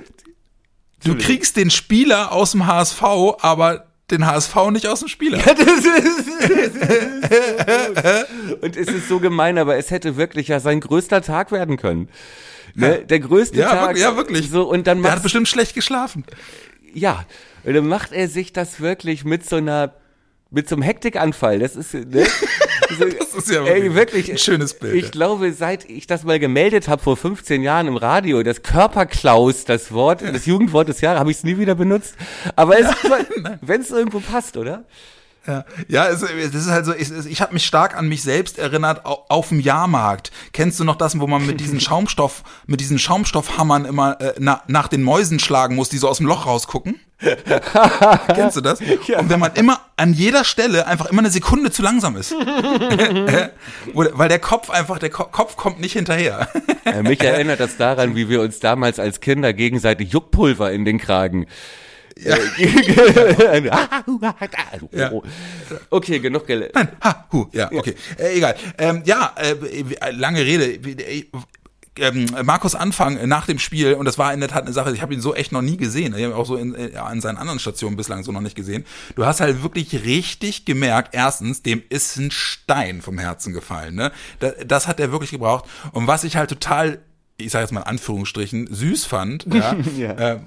Du kriegst den Spieler aus dem HSV, aber den HSV nicht aus dem Spieler. Das ist, und es ist so gemein, aber es hätte wirklich ja sein größter Tag werden können. Ne? Der größte Ja, Tag. wirklich, ja, wirklich. So, und dann Der hat bestimmt schlecht geschlafen. ja, und dann macht er sich das wirklich mit so einer, mit so einem Hektikanfall. Das ist, ne? So, Das ist ja ey, wirklich ein schönes Bild. Ich glaube, seit ich das mal gemeldet habe vor 15 Jahren im Radio, das Körperklaus, das Wort, das Jugendwort des Jahres, habe ich es nie wieder benutzt. Aber es, wenn es irgendwo passt, oder? Ja, ja es, es ist halt so, ich, ich habe mich stark an mich selbst erinnert auf, auf dem Jahrmarkt. Kennst du noch das, wo man mit diesen Schaumstoff, mit diesen Schaumstoffhammern immer äh, na, nach den Mäusen schlagen muss, die so aus dem Loch rausgucken? Kennst du das? Ja. Und wenn man immer an jeder Stelle einfach immer eine Sekunde zu langsam ist. Weil der Kopf einfach, der Kopf kommt nicht hinterher. Mich erinnert das daran, wie wir uns damals als Kinder gegenseitig Juckpulver in den Kragen ja. ja. Okay, genug Gelle. Nein, ha, hu, ja, okay. Äh, egal. Ähm, ja, äh, lange Rede. Ähm, Markus Anfang nach dem Spiel, und das war in der Tat eine Sache, ich habe ihn so echt noch nie gesehen, ich habe ihn auch so in, in, an seinen anderen Stationen bislang so noch nicht gesehen. Du hast halt wirklich richtig gemerkt, erstens, dem ist ein Stein vom Herzen gefallen. Ne? Das, das hat er wirklich gebraucht. Und was ich halt total ich sage jetzt mal in Anführungsstrichen, süß fand. Ja. ja. Äh,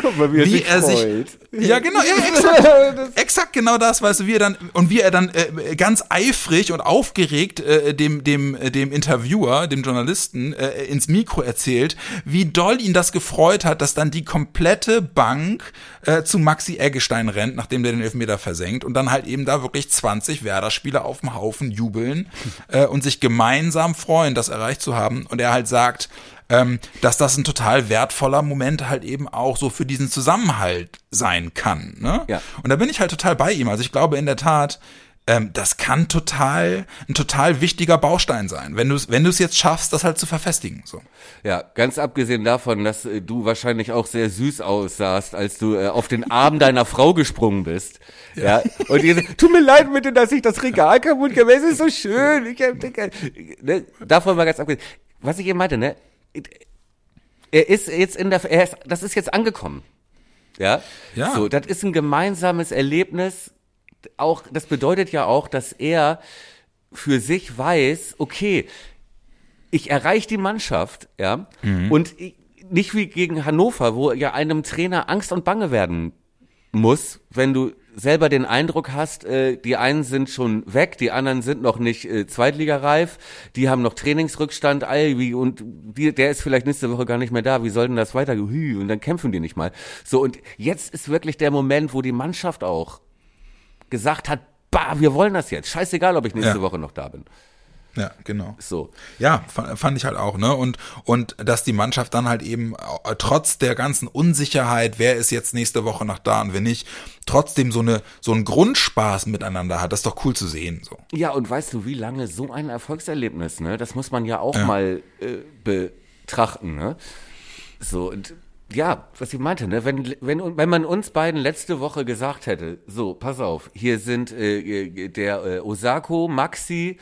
Guck mal, wie er, wie sich, er sich Ja, genau, ja, exakt, exakt genau das, weißt du, wie er dann, und wie er dann äh, ganz eifrig und aufgeregt äh, dem, dem, äh, dem Interviewer, dem Journalisten, äh, ins Mikro erzählt, wie doll ihn das gefreut hat, dass dann die komplette Bank äh, zu Maxi Eggestein rennt, nachdem der den Elfmeter versenkt und dann halt eben da wirklich 20 Werder-Spieler auf dem Haufen jubeln äh, und sich gemeinsam freuen, das erreicht zu haben. Und er halt sagt, ähm, dass das ein total wertvoller Moment halt eben auch so für diesen Zusammenhalt sein kann. Ne? Ja. Und da bin ich halt total bei ihm. Also ich glaube in der Tat, ähm, das kann total ein total wichtiger Baustein sein, wenn du es wenn du es jetzt schaffst, das halt zu verfestigen. So. Ja, ganz abgesehen davon, dass äh, du wahrscheinlich auch sehr süß aussahst, als du äh, auf den Arm deiner Frau gesprungen bist. Ja. ja und ihr sagt, tut mir leid bitte, dass ich das Regal kaputt gemacht habe. Es ist so schön. Ich hab, ne, davon mal ganz abgesehen. Was ich eben meinte, ne? Er ist jetzt in der, er ist, das ist jetzt angekommen. Ja? Ja. So, das ist ein gemeinsames Erlebnis auch, das bedeutet ja auch, dass er für sich weiß, okay, ich erreiche die Mannschaft, ja, mhm. und ich, nicht wie gegen Hannover, wo ja einem Trainer Angst und Bange werden muss, wenn du selber den Eindruck hast, äh, die einen sind schon weg, die anderen sind noch nicht äh, zweitligareif, die haben noch Trainingsrückstand, all wie und die, der ist vielleicht nächste Woche gar nicht mehr da. Wie soll denn das weiter? Und dann kämpfen die nicht mal. So und jetzt ist wirklich der Moment, wo die Mannschaft auch gesagt hat, bah, wir wollen das jetzt. Scheißegal, ob ich nächste ja. Woche noch da bin. Ja, genau. So. Ja, fand ich halt auch, ne? Und, und dass die Mannschaft dann halt eben äh, trotz der ganzen Unsicherheit, wer ist jetzt nächste Woche noch da und wer nicht, trotzdem so eine, so einen Grundspaß miteinander hat. Das ist doch cool zu sehen, so. Ja, und weißt du, wie lange so ein Erfolgserlebnis, ne? Das muss man ja auch ja. mal äh, betrachten, ne? So, und ja, was ich meinte, ne? wenn, wenn, wenn man uns beiden letzte Woche gesagt hätte, so, pass auf, hier sind äh, äh, der äh, Osako, Maxi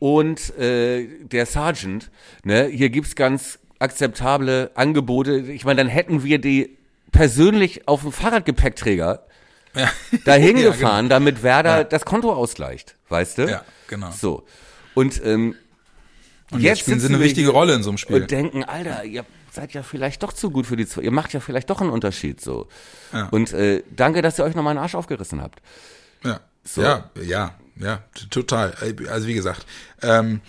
und äh, der Sergeant, ne? hier gibt's ganz akzeptable Angebote. Ich meine, dann hätten wir die persönlich auf dem Fahrradgepäckträger ja. dahin ja, gefahren, genau. damit Werder ja. das Konto ausgleicht, weißt du? Ja, genau. So. Und, ähm, und jetzt, jetzt spielen sie eine wichtige Rolle in so einem Spiel. Und denken, Alter, ihr seid ja vielleicht doch zu gut für die zwei. Ihr macht ja vielleicht doch einen Unterschied so. Ja. Und äh, danke, dass ihr euch nochmal einen Arsch aufgerissen habt. Ja. So. Ja, ja, ja, total. Also wie gesagt, ähm,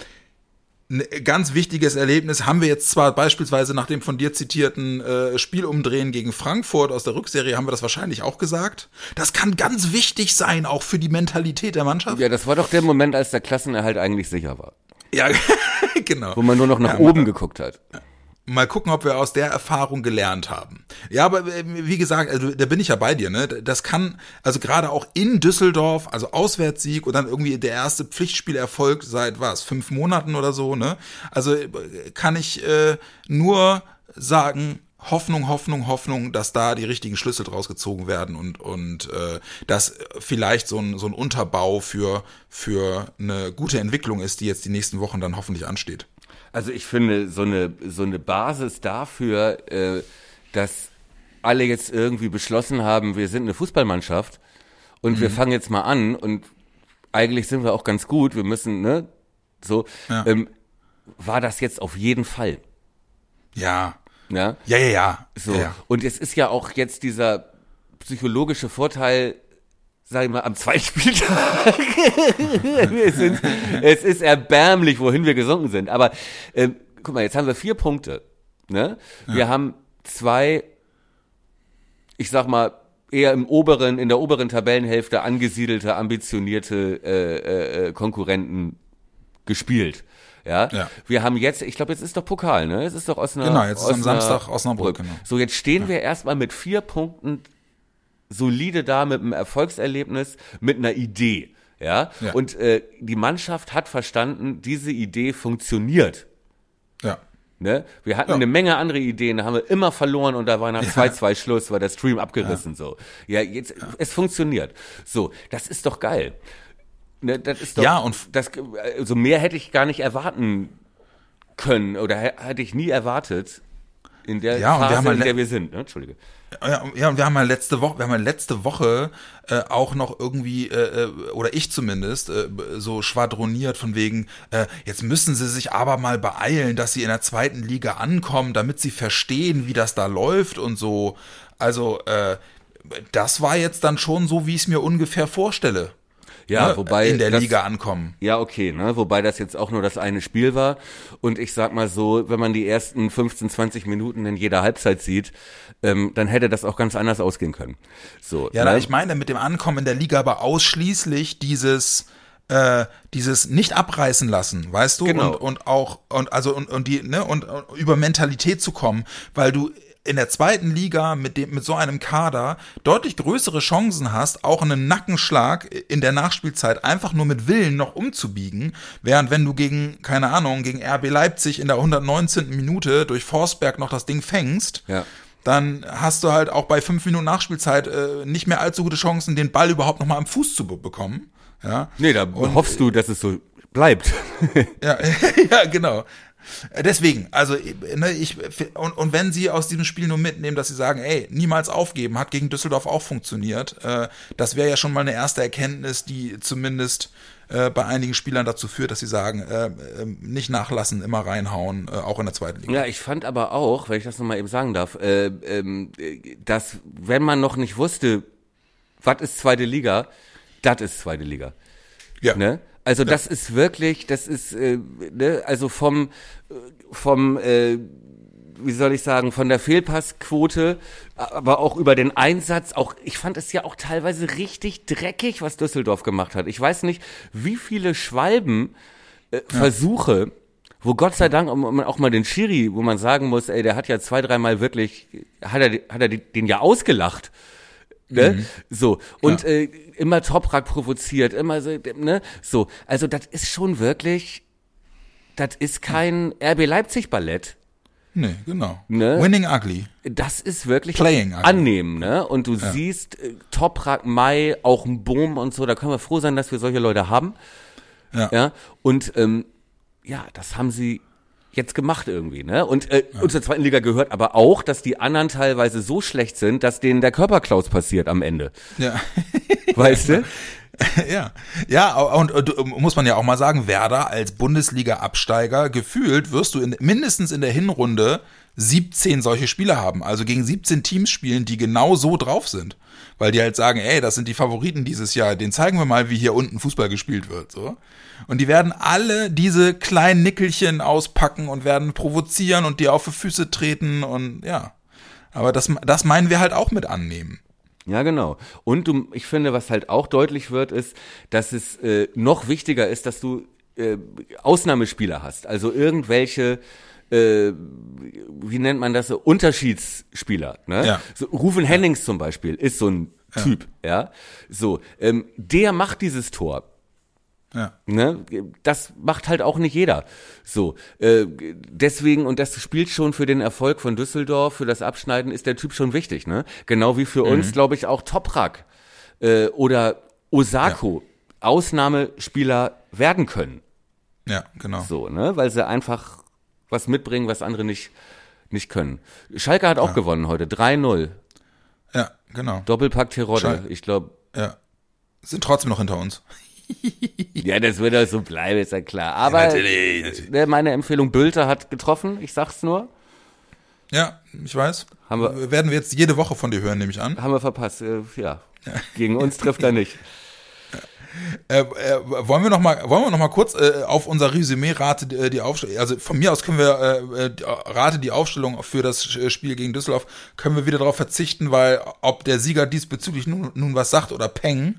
ein ganz wichtiges Erlebnis haben wir jetzt zwar beispielsweise nach dem von dir zitierten äh, Spielumdrehen gegen Frankfurt aus der Rückserie haben wir das wahrscheinlich auch gesagt. Das kann ganz wichtig sein, auch für die Mentalität der Mannschaft. Ja, das war doch der Moment, als der Klassenerhalt eigentlich sicher war. Ja, genau. Wo man nur noch nach ja, oben geguckt hat. Ja mal gucken, ob wir aus der Erfahrung gelernt haben. Ja, aber äh, wie gesagt, also da bin ich ja bei dir, ne? Das kann, also gerade auch in Düsseldorf, also Auswärtssieg und dann irgendwie der erste Pflichtspielerfolg seit was, fünf Monaten oder so, ne? Also äh, kann ich äh, nur sagen, Hoffnung, Hoffnung, Hoffnung, dass da die richtigen Schlüssel draus gezogen werden und, und äh, dass vielleicht so ein, so ein Unterbau für, für eine gute Entwicklung ist, die jetzt die nächsten Wochen dann hoffentlich ansteht. Also ich finde, so eine, so eine Basis dafür, äh, dass alle jetzt irgendwie beschlossen haben, wir sind eine Fußballmannschaft und mhm. wir fangen jetzt mal an und eigentlich sind wir auch ganz gut, wir müssen, ne, so, ja. ähm, war das jetzt auf jeden Fall. Ja. Ja, ja, ja. ja. So. Ja, Und es ist ja auch jetzt dieser psychologische Vorteil, sag ich mal, am zweiten Spieltag. es, sind, es, ist erbärmlich, wohin wir gesunken sind. Aber äh, guck mal, jetzt haben wir vier Punkte. Ne? Ja. Wir haben zwei, ich sag mal, eher im oberen, in der oberen Tabellenhälfte angesiedelte, ambitionierte äh, äh, äh, Konkurrenten gespielt. Ja? Ja. wir haben jetzt, ich glaube, jetzt ist doch Pokal, ne? Es ist doch Osnabrück. Genau, jetzt ist am Samstag Osnabrück, genau. So, jetzt stehen wir erstmal mit vier Punkten solide da mit einem Erfolgserlebnis, mit einer Idee. Ja, Ja. und äh, die Mannschaft hat verstanden, diese Idee funktioniert. Ja. Ne? Wir hatten Ja. eine Menge andere Ideen, da haben wir immer verloren und da war nach 2-2 Schluss, war der Stream abgerissen so. Ja, jetzt es funktioniert. So, das ist doch geil. Ne, das ist doch Ja, und- das also mehr hätte ich gar nicht erwarten können oder hä- hätte ich nie erwartet in der Ja, und wir Phase, haben in der wir sind, ne? Entschuldige. Ja, ja, und wir haben ja letzte Woche, wir haben ja letzte Woche äh, auch noch irgendwie, äh, äh, oder ich zumindest, äh, so schwadroniert von wegen, äh, jetzt müssen sie sich aber mal beeilen, dass sie in der zweiten Liga ankommen, damit sie verstehen, wie das da läuft und so. Also, äh, das war jetzt dann schon so, wie ich es mir ungefähr vorstelle. Ja, ne? wobei in der das- Liga ankommen. Ja, okay, ne? Wobei das jetzt auch nur das eine Spiel war. Und ich sag mal so, wenn man die ersten 15, 20 Minuten in jeder Halbzeit sieht, ähm, dann hätte das auch ganz anders ausgehen können. So, Ja, ne? ich meine mit dem Ankommen in der Liga aber ausschließlich dieses äh, dieses nicht abreißen lassen, weißt du? Genau. Und, und auch und also und, und die ne und, und über Mentalität zu kommen, weil du in der zweiten Liga mit dem mit so einem Kader deutlich größere Chancen hast, auch einen Nackenschlag in der Nachspielzeit einfach nur mit Willen noch umzubiegen, während wenn du gegen keine Ahnung gegen RB Leipzig in der 119. Minute durch Forsberg noch das Ding fängst, Ja. dann hast du halt auch bei fünf Minuten Nachspielzeit äh, nicht mehr allzu gute Chancen, den Ball überhaupt noch mal am Fuß zu be bekommen. Ja, Nee, da hoffst du, dass es so bleibt. ja, ja genau. Deswegen, also ne, ich und, und wenn sie aus diesem Spiel nur mitnehmen, dass sie sagen, ey, niemals aufgeben, hat gegen Düsseldorf auch funktioniert. Äh, das wäre ja schon mal eine erste Erkenntnis, die zumindest äh, bei einigen Spielern dazu führt, dass sie sagen, äh, äh, nicht nachlassen, immer reinhauen, äh, auch in der zweiten Liga. Ja, ich fand aber auch, wenn ich das nochmal eben sagen darf, äh, ähm, äh, dass wenn man noch nicht wusste, was ist zweite Liga, das ist zweite Liga. Ja. Ne? Also das ist wirklich, das ist, äh, ne, also vom, äh, vom, äh, wie soll ich sagen, von der Fehlpassquote, aber auch über den Einsatz, auch, ich fand es ja auch teilweise richtig dreckig, was Düsseldorf gemacht hat. Ich weiß nicht, wie viele Schwalben, äh, Versuche, wo Gott sei Dank auch mal den Schiri, wo man sagen muss, ey, der hat ja zwei, dreimal wirklich, hat er, hat er den ja ausgelacht. Ne? So. Und äh, immer Toprak provoziert, immer so, ne? So. Also das ist schon wirklich, das ist kein RB Leipzig Ballett. Nee, genau. Ne? Winning ugly. Das ist wirklich Playing ugly. annehmen, ne? Und du siehst äh, Toprak, Mai, auch ein Boom und so, da können wir froh sein, dass wir solche Leute haben. Ja. Ja. Und ähm, ja, das haben sie jetzt gemacht irgendwie, ne? Und äh, unserer zweiten Liga gehört aber auch, dass die anderen teilweise so schlecht sind, dass denen der Körperklaus passiert am Ende. Ja. Weißt du? Ja, ja, und, und, und muss man ja auch mal sagen, Werder als Bundesliga-Absteiger gefühlt wirst du in, mindestens in der Hinrunde 17 solche Spiele haben, also gegen 17 Teams spielen, die genau so drauf sind, weil die halt sagen, ey, das sind die Favoriten dieses Jahr, den zeigen wir mal, wie hier unten Fußball gespielt wird, so. Und die werden alle diese kleinen Nickelchen auspacken und werden provozieren und dir auf die Füße treten und ja. Aber das, das meinen wir halt auch mit annehmen. Ja, genau. Und du, ich finde, was halt auch deutlich wird, ist, dass es äh, noch wichtiger ist, dass du äh, Ausnahmespieler hast. Also irgendwelche, äh, wie nennt man das, so Unterschiedsspieler. Ne? Ja. So, Rufen Hennings zum Beispiel ist so ein Typ, ja. So, ähm, der macht dieses Tor. Ja. Ne? Das macht halt auch nicht jeder. So, äh, deswegen, und das spielt schon für den Erfolg von Düsseldorf, für das Abschneiden, ist der Typ schon wichtig, ne? Genau wie für uns, glaube ich, auch Toprak äh, oder Osako Ausnahmespieler werden können. Ja, genau. So, ne? Weil sie einfach was mitbringen, was andere nicht, nicht können. Schalke hat auch gewonnen heute. 3-0. Ja, genau. Doppelpack Terodde. Schalke. Ich glaube, Ja. Sind trotzdem noch hinter uns. ja, das wird auch so bleiben, ist ja klar. Aber natürlich, natürlich. ne, meine Empfehlung, Bülter hat getroffen, ich sag's nur. Ja, ich weiß. Haben wir- Werden wir jetzt jede Woche von dir hören, nehme ich an. Haben wir verpasst, äh, ja. Gegen uns trifft er nicht. Äh, äh, wollen wir noch mal, wollen wir noch mal kurz äh, auf unser Resümee rate äh, die Aufstellung. Also von mir aus können wir äh, äh, rate die Aufstellung für das Spiel gegen Düsseldorf können wir wieder darauf verzichten, weil ob der Sieger diesbezüglich nun, nun was sagt oder Peng,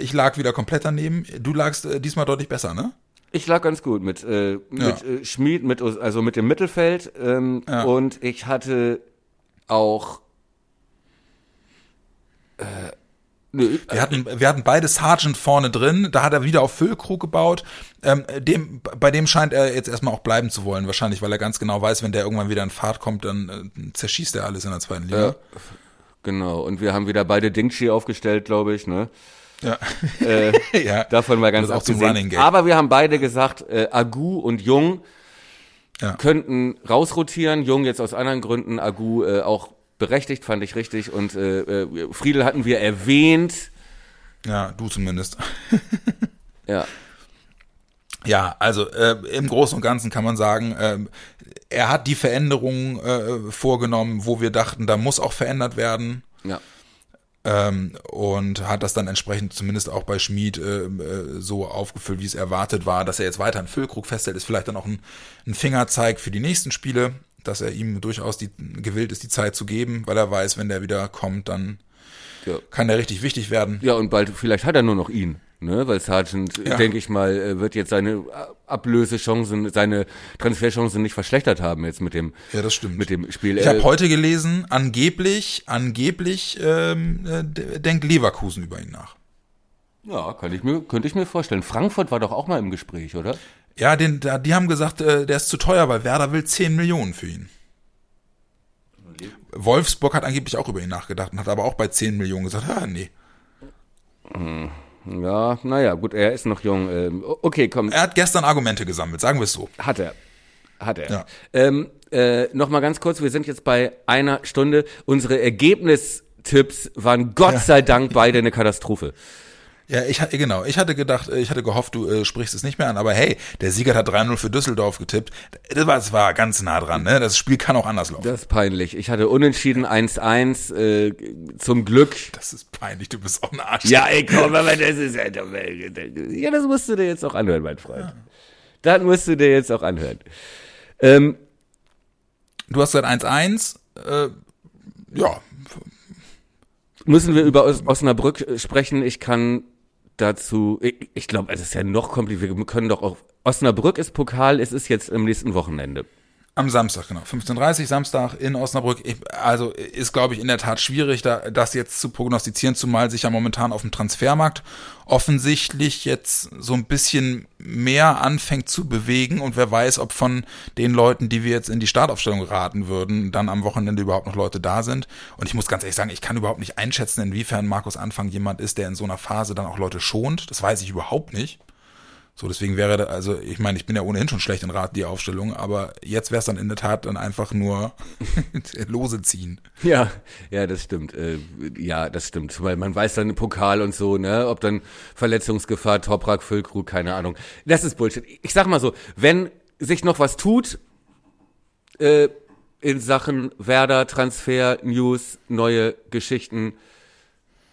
ich lag wieder komplett daneben. Du lagst diesmal deutlich besser, ne? Ich lag ganz gut mit, mit Ja. Schmied, mit, also mit dem Mittelfeld ähm, Ja. und ich hatte auch äh, nö, Wir hatten, wir hatten beide Sargent vorne drin, da hat er wieder auf Füllkrug gebaut. Ähm, dem, bei dem scheint er jetzt erstmal auch bleiben zu wollen, wahrscheinlich, weil er ganz genau weiß, wenn der irgendwann wieder in Fahrt kommt, dann äh, zerschießt er alles in der zweiten Liga. Ja. Genau, und wir haben wieder beide Dingshi aufgestellt, glaube ich, ne? Ja. Äh, ja. davon mal ganz abgesehen. Aber wir haben beide gesagt, äh, Agu und Jung Ja. könnten rausrotieren. Jung jetzt aus anderen Gründen, Agu äh, auch berechtigt, fand ich richtig. Und äh, äh, Friedel hatten wir erwähnt. ja, du zumindest. Ja, Ja, also äh, im Großen und Ganzen kann man sagen, ähm, er hat die Veränderungen äh, vorgenommen, wo wir dachten, da muss auch verändert werden. ja. ähm, und hat das dann entsprechend zumindest auch bei Schmid äh, äh, so aufgefüllt, wie es erwartet war, dass er jetzt weiter einen Füllkrug festhält, ist vielleicht dann auch ein, ein Fingerzeig für die nächsten Spiele, dass er ihm durchaus die, gewillt ist, die Zeit zu geben, weil er weiß, wenn der wieder kommt, dann Ja. kann der richtig wichtig werden. Ja, und bald, vielleicht hat er nur noch ihn, ne? Weil Sargent, Ja. denke ich mal, äh, wird jetzt seine Ablösechancen, seine Transferchancen nicht verschlechtert haben jetzt mit dem, Ja, das stimmt. mit dem Spiel. ich Äh, habe heute gelesen, angeblich, angeblich ähm, äh, denkt Leverkusen über ihn nach. ja, kann ich mir, könnte ich mir vorstellen. Frankfurt war doch auch mal im Gespräch, oder? Ja, den, die haben gesagt, äh, der ist zu teuer, weil Werder will 10 Millionen für ihn. Wolfsburg hat angeblich auch über ihn nachgedacht und hat aber auch bei 10 Millionen gesagt, ah, nee. Ja, naja, gut, er ist noch jung. Ähm, okay, komm, Er hat gestern Argumente gesammelt, sagen wir es so. hat er. Hat er. Ja. Ähm, äh, Nochmal ganz kurz, wir sind jetzt bei einer Stunde. Unsere Ergebnistipps waren Gott sei Dank beide eine Katastrophe. Ja, ich hatte, genau, ich hatte gedacht, äh, ich hatte gehofft, du äh, sprichst es nicht mehr an, aber hey, der Sieger hat 3-0 für Düsseldorf getippt. Das war, das war ganz nah dran, ne? Das Spiel kann auch anders laufen. Das ist peinlich. Ich hatte unentschieden 1-1, äh, zum Glück. Das ist peinlich, du bist auch ein Arsch. Ja, ey, komm, aber das ist ja, ja, das musst du dir jetzt auch anhören, mein Freund. Das musst du dir jetzt auch anhören. Ähm, Du hast gesagt 1-1, äh, ja, müssen wir über Os Osnabrück äh, sprechen? Ich kann dazu, ich, ich glaube, es ist ja noch kompliziert. Wir können doch auch, Osnabrück ist Pokal, es ist jetzt am nächsten Wochenende. Am Samstag, genau. 15.30 Samstag in Osnabrück. Ich, also ist, glaube ich, in der Tat schwierig, da, das jetzt zu prognostizieren, zumal sich ja momentan auf dem Transfermarkt offensichtlich jetzt so ein bisschen mehr anfängt zu bewegen und wer weiß, ob von den Leuten, die wir jetzt in die Startaufstellung raten würden, dann am Wochenende überhaupt noch Leute da sind. Und ich muss ganz ehrlich sagen, ich kann überhaupt nicht einschätzen, inwiefern Markus Anfang jemand ist, der in so einer Phase dann auch Leute schont. Das weiß ich überhaupt nicht. So, deswegen wäre, da- also ich meine, ich bin ja ohnehin schon schlecht in Rat, die Aufstellung, aber jetzt wäre es dann in der Tat dann einfach nur Lose ziehen. Ja, ja, das stimmt. Äh, ja, das stimmt. Weil man weiß dann Pokal und so, ne, ob dann Verletzungsgefahr, Toprak, Füllkrug, keine Ahnung. Das ist Bullshit. Ich sag mal so, wenn sich noch was tut, äh, in Sachen Werder, Transfer, News, neue Geschichten,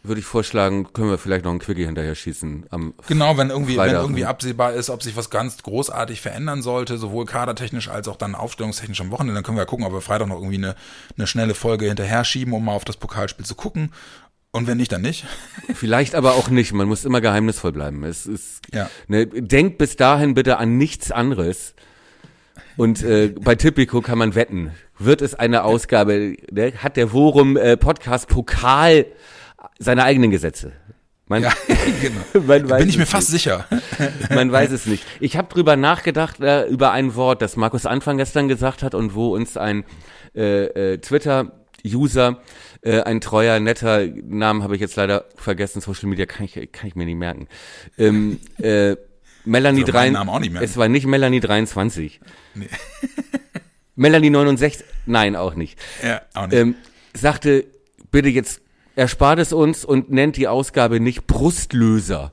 würde ich vorschlagen, können wir vielleicht noch einen Quickie hinterher schießen am Genau, wenn irgendwie, wenn irgendwie absehbar ist, ob sich was ganz großartig verändern sollte, sowohl kadertechnisch als auch dann aufstellungstechnisch am Wochenende, dann können wir ja gucken, ob wir Freitag noch irgendwie eine, eine schnelle Folge hinterher schieben, um mal auf das Pokalspiel zu gucken. Und wenn nicht, dann nicht. Vielleicht aber auch nicht. Man muss immer geheimnisvoll bleiben. Es ist, Ja. ne, denkt bis dahin bitte an nichts anderes. Und äh, bei Tipico kann man wetten. Wird es eine Ausgabe, ne, hat der Worum äh, Podcast Pokal seine eigenen Gesetze? Man, Ja, genau. man Bin ich mir fast nicht. sicher. Man weiß es nicht. Ich habe drüber nachgedacht äh, über ein Wort, das Markus Anfang gestern gesagt hat und wo uns ein äh, äh, Twitter-User, äh, ein treuer, netter Namen habe ich jetzt leider vergessen, Social Media kann ich, kann ich mir nicht merken. Ähm, äh, Melanie Also 3, meinen Namen auch nicht merken. es war nicht Melanie 23. Nee. Melanie 69, nein, auch nicht. Ja, auch nicht. Ähm, sagte, bitte jetzt erspart es uns und nennt die Ausgabe nicht Brustlöser.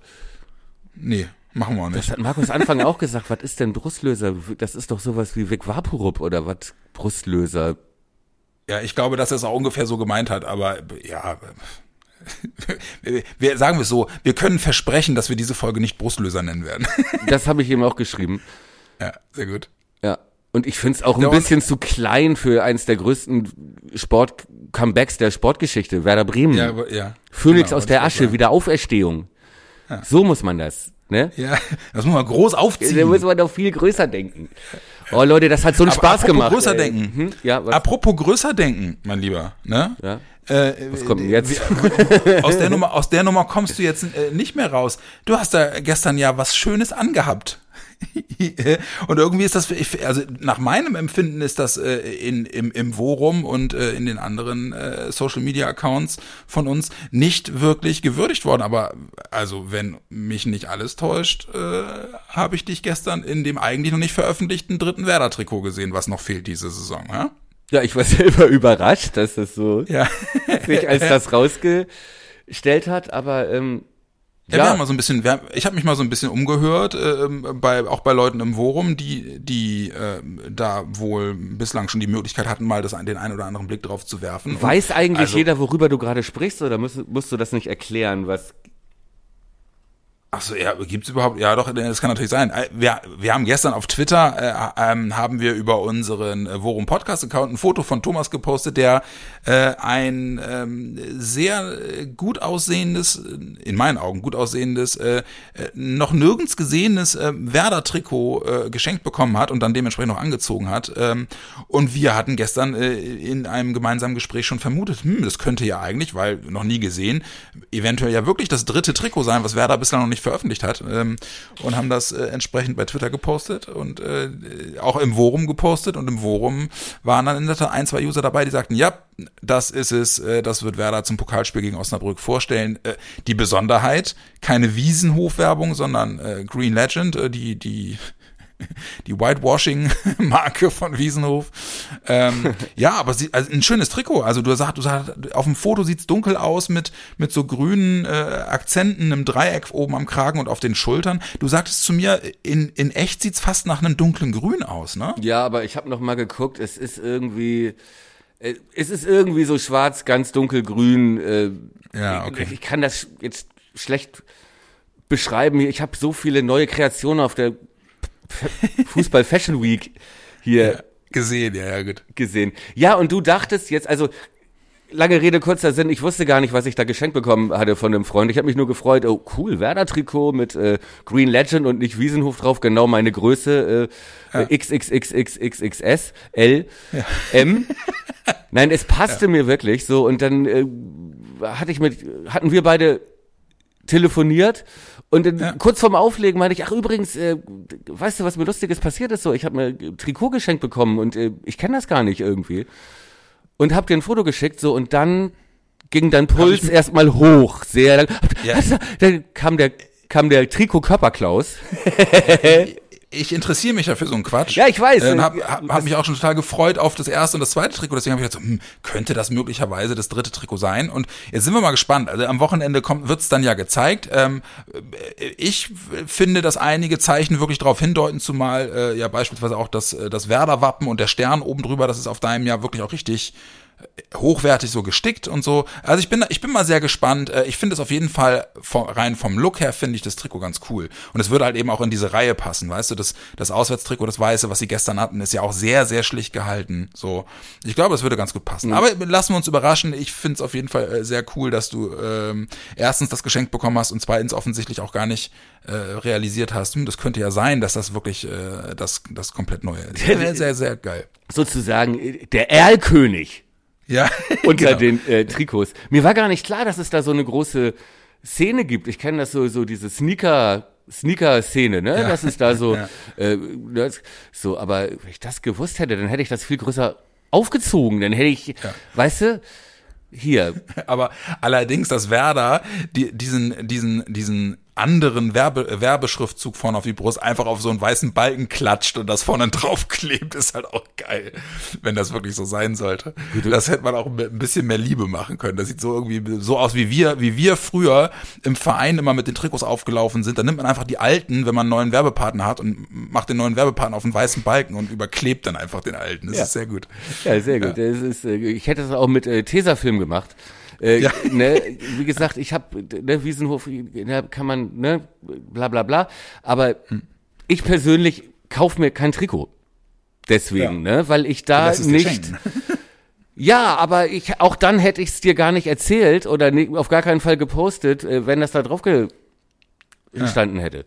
nee, machen wir auch nicht. Das hat Markus Anfang auch gesagt. Was ist denn Brustlöser? Das ist doch sowas wie Vic Vaporub oder was? Brustlöser. Ja, ich glaube, dass er es auch ungefähr so gemeint hat, aber ja, wir, sagen wir es so, wir können versprechen, dass wir diese Folge nicht Brustlöser nennen werden. Das habe ich eben auch geschrieben. ja, sehr gut. Ja. Und ich finde es auch ein Ja, bisschen zu klein für eines der größten Sport-Comebacks der Sportgeschichte. Werder Bremen. Ja, ja. Phönix Genau, aus der Asche. Wiederauferstehung. So muss man das. Ne? Ja, das muss man groß aufziehen. Da muss man doch viel größer denken. Oh Leute, das hat so einen Aber Spaß apropos gemacht. größer ey. denken. Hm? Ja, was? Apropos größer denken, mein Lieber, ne? Ja. Äh, Was kommt denn jetzt? aus der Nummer, aus der Nummer kommst du jetzt äh, nicht mehr raus. Du hast da gestern ja was Schönes angehabt. und irgendwie ist das, also nach meinem Empfinden ist das äh, in, im, im Forum und äh, in den anderen äh, Social Media Accounts von uns nicht wirklich gewürdigt worden. Aber also wenn mich nicht alles täuscht, äh, habe ich dich gestern in dem eigentlich noch nicht veröffentlichten dritten Werder-Trikot gesehen, was noch fehlt diese Saison. Ja? Ja, ich war selber überrascht, dass das so Ja. sich als das rausgestellt hat, aber ähm, Ja, wir ja, haben mal so ein bisschen, wir haben, ich habe mich mal so ein bisschen umgehört, ähm, bei, auch bei Leuten im Forum, die, die ähm, da wohl bislang schon die Möglichkeit hatten, mal das, den einen oder anderen Blick drauf zu werfen. Und- weiß eigentlich also- jeder, worüber du gerade sprichst, oder musst, musst du das nicht erklären, was Ach so, ja, gibt's überhaupt? Ja, doch, das kann natürlich sein. Äh, Wir, wir haben gestern auf Twitter äh, ähm, haben wir über unseren äh, Worum Podcast Account ein Foto von Thomas gepostet, der äh, ein ähm, sehr äh, gut aussehendes, in meinen Augen gut aussehendes, äh, äh, noch nirgends gesehenes äh, Werder Trikot äh, geschenkt bekommen hat und dann dementsprechend noch angezogen hat. Ähm, und wir hatten gestern äh, in einem gemeinsamen Gespräch schon vermutet, hm, das könnte ja eigentlich, weil noch nie gesehen, eventuell ja wirklich das dritte Trikot sein, was Werder bislang noch nicht veröffentlicht hat. Ähm, und haben das äh, entsprechend bei Twitter gepostet und äh, auch im Forum gepostet. Und im Forum waren dann in der Tat ein, zwei User dabei, die sagten, ja, das ist es, äh, das wird Werder zum Pokalspiel gegen Osnabrück vorstellen. Äh, die Besonderheit, keine Wiesenhofwerbung, sondern äh, Green Legend, äh, die, die die Whitewashing-Marke von Wiesenhof. Ähm, ja, aber sie, also ein schönes Trikot. Also du sagst, du sagst, auf dem Foto sieht's dunkel aus mit mit so grünen äh, Akzenten, einem Dreieck oben am Kragen und auf den Schultern. Du sagtest zu mir, in in echt sieht's fast nach einem dunklen Grün aus, ne? Ja, aber ich habe noch mal geguckt, es ist irgendwie äh, es ist irgendwie so schwarz, ganz dunkelgrün. Äh, Ja, okay. Ich, ich kann das jetzt schlecht beschreiben. Ich habe so viele neue Kreationen auf der Fußball Fashion Week hier Gesehen, ja, ja, gut. gesehen. Ja, und du dachtest jetzt, also lange Rede, kurzer Sinn, ich wusste gar nicht, was ich da geschenkt bekommen hatte von einem Freund. Ich habe mich nur gefreut, oh cool, Werder-Trikot mit äh, Green Legend und nicht Wiesenhof drauf, genau meine Größe, äh, äh, XXXXXS, L, M. Nein, es passte mir wirklich so und dann äh, hatte ich mit, hatten wir beide telefoniert und dann kurz vorm Auflegen meinte ich, ach übrigens, äh, weißt du, was mir lustiges passiert ist so, ich habe mir ein Trikot geschenkt bekommen und äh, ich kenne das gar nicht irgendwie und hab dir ein Foto geschickt so und dann ging dein Puls erstmal hoch, sehr lang. Ja. Dann kam der kam der Trikot Körperklaus. Ich interessiere mich ja für so einen Quatsch. Ja, ich weiß. Äh, und hab, hab, mich auch schon total gefreut auf das erste und das zweite Trikot. Deswegen habe ich gedacht, so, hm, könnte das möglicherweise das dritte Trikot sein? Und jetzt sind wir mal gespannt. Also am Wochenende kommt wird's dann ja gezeigt. Ähm, äh, ich finde, dass einige Zeichen wirklich darauf hindeuten, zumal äh, ja beispielsweise auch das, äh, das Werder-Wappen und der Stern oben drüber, das ist auf deinem ja wirklich auch richtig hochwertig so gestickt und so. Also ich bin, ich bin mal sehr gespannt. Äh, Ich finde es auf jeden Fall rein vom Look her finde ich das Trikot ganz cool. Und es würde halt eben auch in diese Reihe passen, weißt du? Das, das Auswärtstrikot, das weiße, was sie gestern hatten, ist ja auch sehr, sehr schlicht gehalten. So, ich glaube, das würde ganz gut passen. Aber lassen wir uns überraschen. Ich finde es auf jeden Fall äh, sehr cool, dass du ähm, erstens das Geschenk bekommen hast und zweitens offensichtlich auch gar nicht äh, realisiert hast. Hm, das könnte ja sein, dass das wirklich äh, das, das komplett neue ist. Sehr, sehr, sehr geil. Sozusagen äh, der Erlkönig Ja, unter genau. den äh, Trikots. Mir war gar nicht klar, dass es da so eine große Szene gibt. Ich kenne das so, so diese Sneaker, Sneaker-Szene, ne? Ja. Das ist da so, Ja. äh, das, so, aber wenn ich das gewusst hätte, dann hätte ich das viel größer aufgezogen. Dann hätte ich, weißt du, hier, Aber allerdings, dass Werder die, diesen, diesen, diesen anderen Werbe, Werbeschriftzug vorne auf die Brust einfach auf so einen weißen Balken klatscht und das vorne draufklebt, ist halt auch geil, wenn das wirklich so sein sollte. Das hätte man auch ein bisschen mehr Liebe machen können. Das sieht so irgendwie so aus, wie wir, wie wir früher im Verein immer mit den Trikots aufgelaufen sind. Da nimmt man einfach die alten, wenn man einen neuen Werbepartner hat und macht den neuen Werbepartner auf einen weißen Balken und überklebt dann einfach den alten. Das Ja. ist sehr gut. ja, sehr gut. Das ist, äh, ich hätte das auch mit äh, Tesafilm gemacht. Äh, Ja. ne, wie gesagt, ich habe ne, Wiesenhof, ne, kann man, ne, bla bla bla. Aber Hm. ich persönlich kauf mir kein Trikot. Deswegen, ne, weil ich da nicht. Ja, aber ich auch dann hätte ich es dir gar nicht erzählt oder ni- auf gar keinen Fall gepostet, äh, wenn das da drauf gestanden hätte.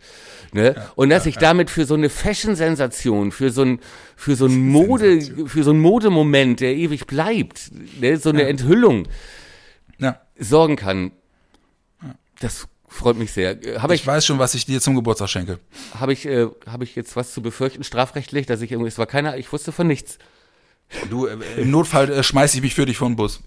Ne? Und dass ich damit für so eine Fashion-Sensation, für so ein, für so ein Mode, für so ein Modemoment, der ewig bleibt, ne? so eine Enthüllung Ja. Sorgen kann. Das freut mich sehr. Habe Ich ich, weiß schon, was ich dir zum Geburtstag schenke. habe ich, äh, habe ich jetzt was zu befürchten strafrechtlich, dass ich irgendwie, es war keiner, ich wusste von nichts. Du, äh, im Notfall äh, schmeiß ich mich für dich vor den Bus.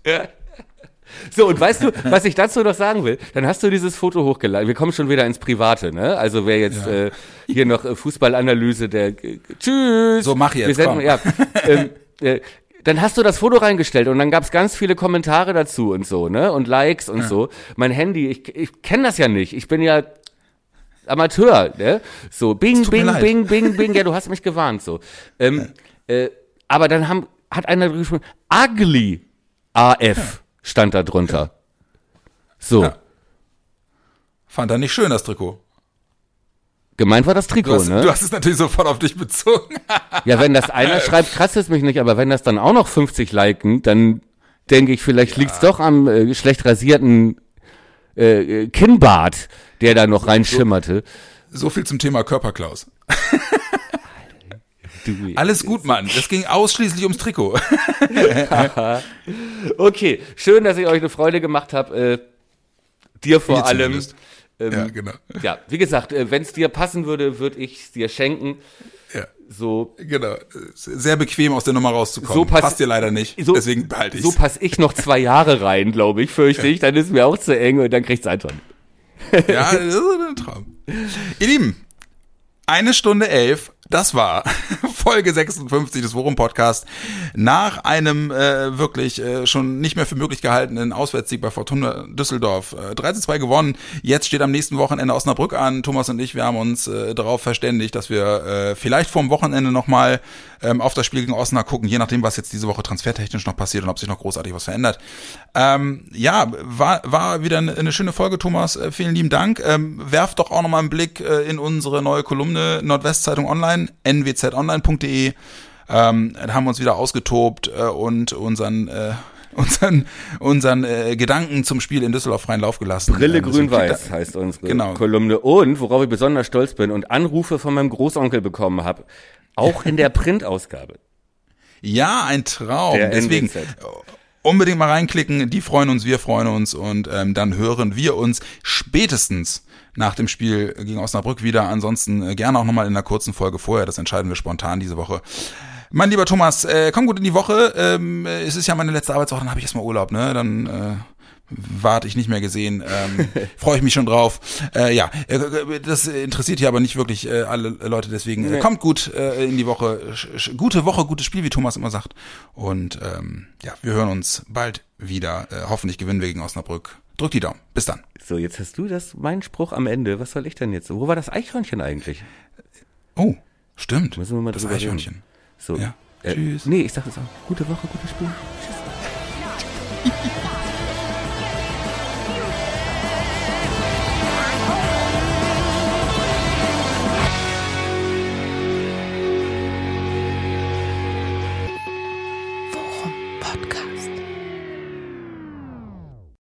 So, und weißt du, was ich dazu noch sagen will? Dann hast du dieses Foto hochgeladen. Wir kommen schon wieder ins Private, ne? Also wer jetzt äh, hier noch äh, Fußballanalyse, der äh, Tschüss. So, mach jetzt, Wir senden, komm. ja, ähm, äh, dann hast du das Foto reingestellt und dann gab's ganz viele Kommentare dazu und so, ne? Und Likes und so. Mein Handy, ich, ich kenne das ja nicht. Ich bin ja Amateur, ne? So, bing, bing, leid. bing, bing, bing. Ja, du hast mich gewarnt, so. Ähm, äh, aber dann haben, hat einer geschrieben, ugly AF stand da drunter. So, Ja. Fand er nicht schön, das Trikot. Gemeint war das Du Trikot, hast, ne? du hast es natürlich sofort auf dich bezogen. Ja, wenn das einer schreibt, kratzt es mich nicht, aber wenn das dann auch noch 50 liken, dann denke ich, vielleicht liegt's doch am äh, schlecht rasierten äh, äh, Kinnbart, der da noch reinschimmerte. So viel zum Thema Körperklaus. Du, Alles gut, Mann. Es ging ausschließlich ums Trikot. okay, schön, dass ich euch eine Freude gemacht habe. Äh, dir vor allem. zumindest. Ähm, Ja, genau. Ja, wie gesagt, äh, wenn es dir passen würde, würde ich es dir schenken. Ja, So, genau. Sehr bequem aus der Nummer rauszukommen. So pass- Passt dir leider nicht. so, Deswegen behalte ich so passe ich noch zwei Jahre rein, glaube ich, fürchte ich. Dann ist mir auch zu eng und dann kriegt's Anton. Ja, das ist ein Traum. Ihr Lieben, eine Stunde elf, das war Folge 56 des Worum Podcast. Nach einem äh, wirklich äh, schon nicht mehr für möglich gehaltenen Auswärtssieg bei Fortuna Düsseldorf. Äh, 3 zu 2 gewonnen. Jetzt steht am nächsten Wochenende Osnabrück an. Thomas und ich, wir haben uns äh, darauf verständigt, dass wir äh, vielleicht vorm Wochenende nochmal ähm, auf das Spiel gegen Osnabrück gucken, je nachdem, was jetzt diese Woche transfertechnisch noch passiert und ob sich noch großartig was verändert. Ähm, ja, war, war wieder eine, eine schöne Folge, Thomas. Äh, vielen lieben Dank. Ähm, werft doch auch nochmal einen Blick äh, in unsere neue Kolumne Nordwestzeitung Online, nwzonline.de. Ähm, da haben wir uns wieder ausgetobt äh, und unseren äh, unseren unseren äh, Gedanken zum Spiel in Düsseldorf freien Lauf gelassen. Brille Ähm, grün-weiß heißt unsere Genau. Kolumne. Und, worauf ich besonders stolz bin und Anrufe von meinem Großonkel bekommen habe, auch in der Printausgabe. Ja, ein Traum. Der Deswegen äh, unbedingt mal reinklicken. Die freuen uns, wir freuen uns und ähm, dann hören wir uns spätestens nach dem Spiel gegen Osnabrück wieder. Ansonsten äh, gerne auch nochmal in einer kurzen Folge vorher. Das entscheiden wir spontan diese Woche. Mein lieber Thomas, äh, komm gut in die Woche. Ähm, äh, es ist ja meine letzte Arbeitswoche, dann habe ich erstmal Urlaub, ne? Dann äh, warte ich nicht mehr gesehen. Ähm, Freue ich mich schon drauf. Äh, ja, äh, das interessiert hier aber nicht wirklich äh, alle Leute, deswegen äh, Nee. kommt gut äh, in die Woche. Sch gute Woche, gutes Spiel, wie Thomas immer sagt. Und ähm, ja, wir hören uns bald wieder. Äh, hoffentlich gewinnen wir gegen Osnabrück. Drück die Daumen. Bis dann. So, jetzt hast du das, mein Spruch am Ende. Was soll ich denn jetzt? Wo war das Eichhörnchen eigentlich? Oh, stimmt. Müssen wir mal das drüber reden. Eichhörnchen. So. Ja. Äh, Tschüss. Nee, ich sag es auch. Gute Woche, gutes Spiel. Tschüss.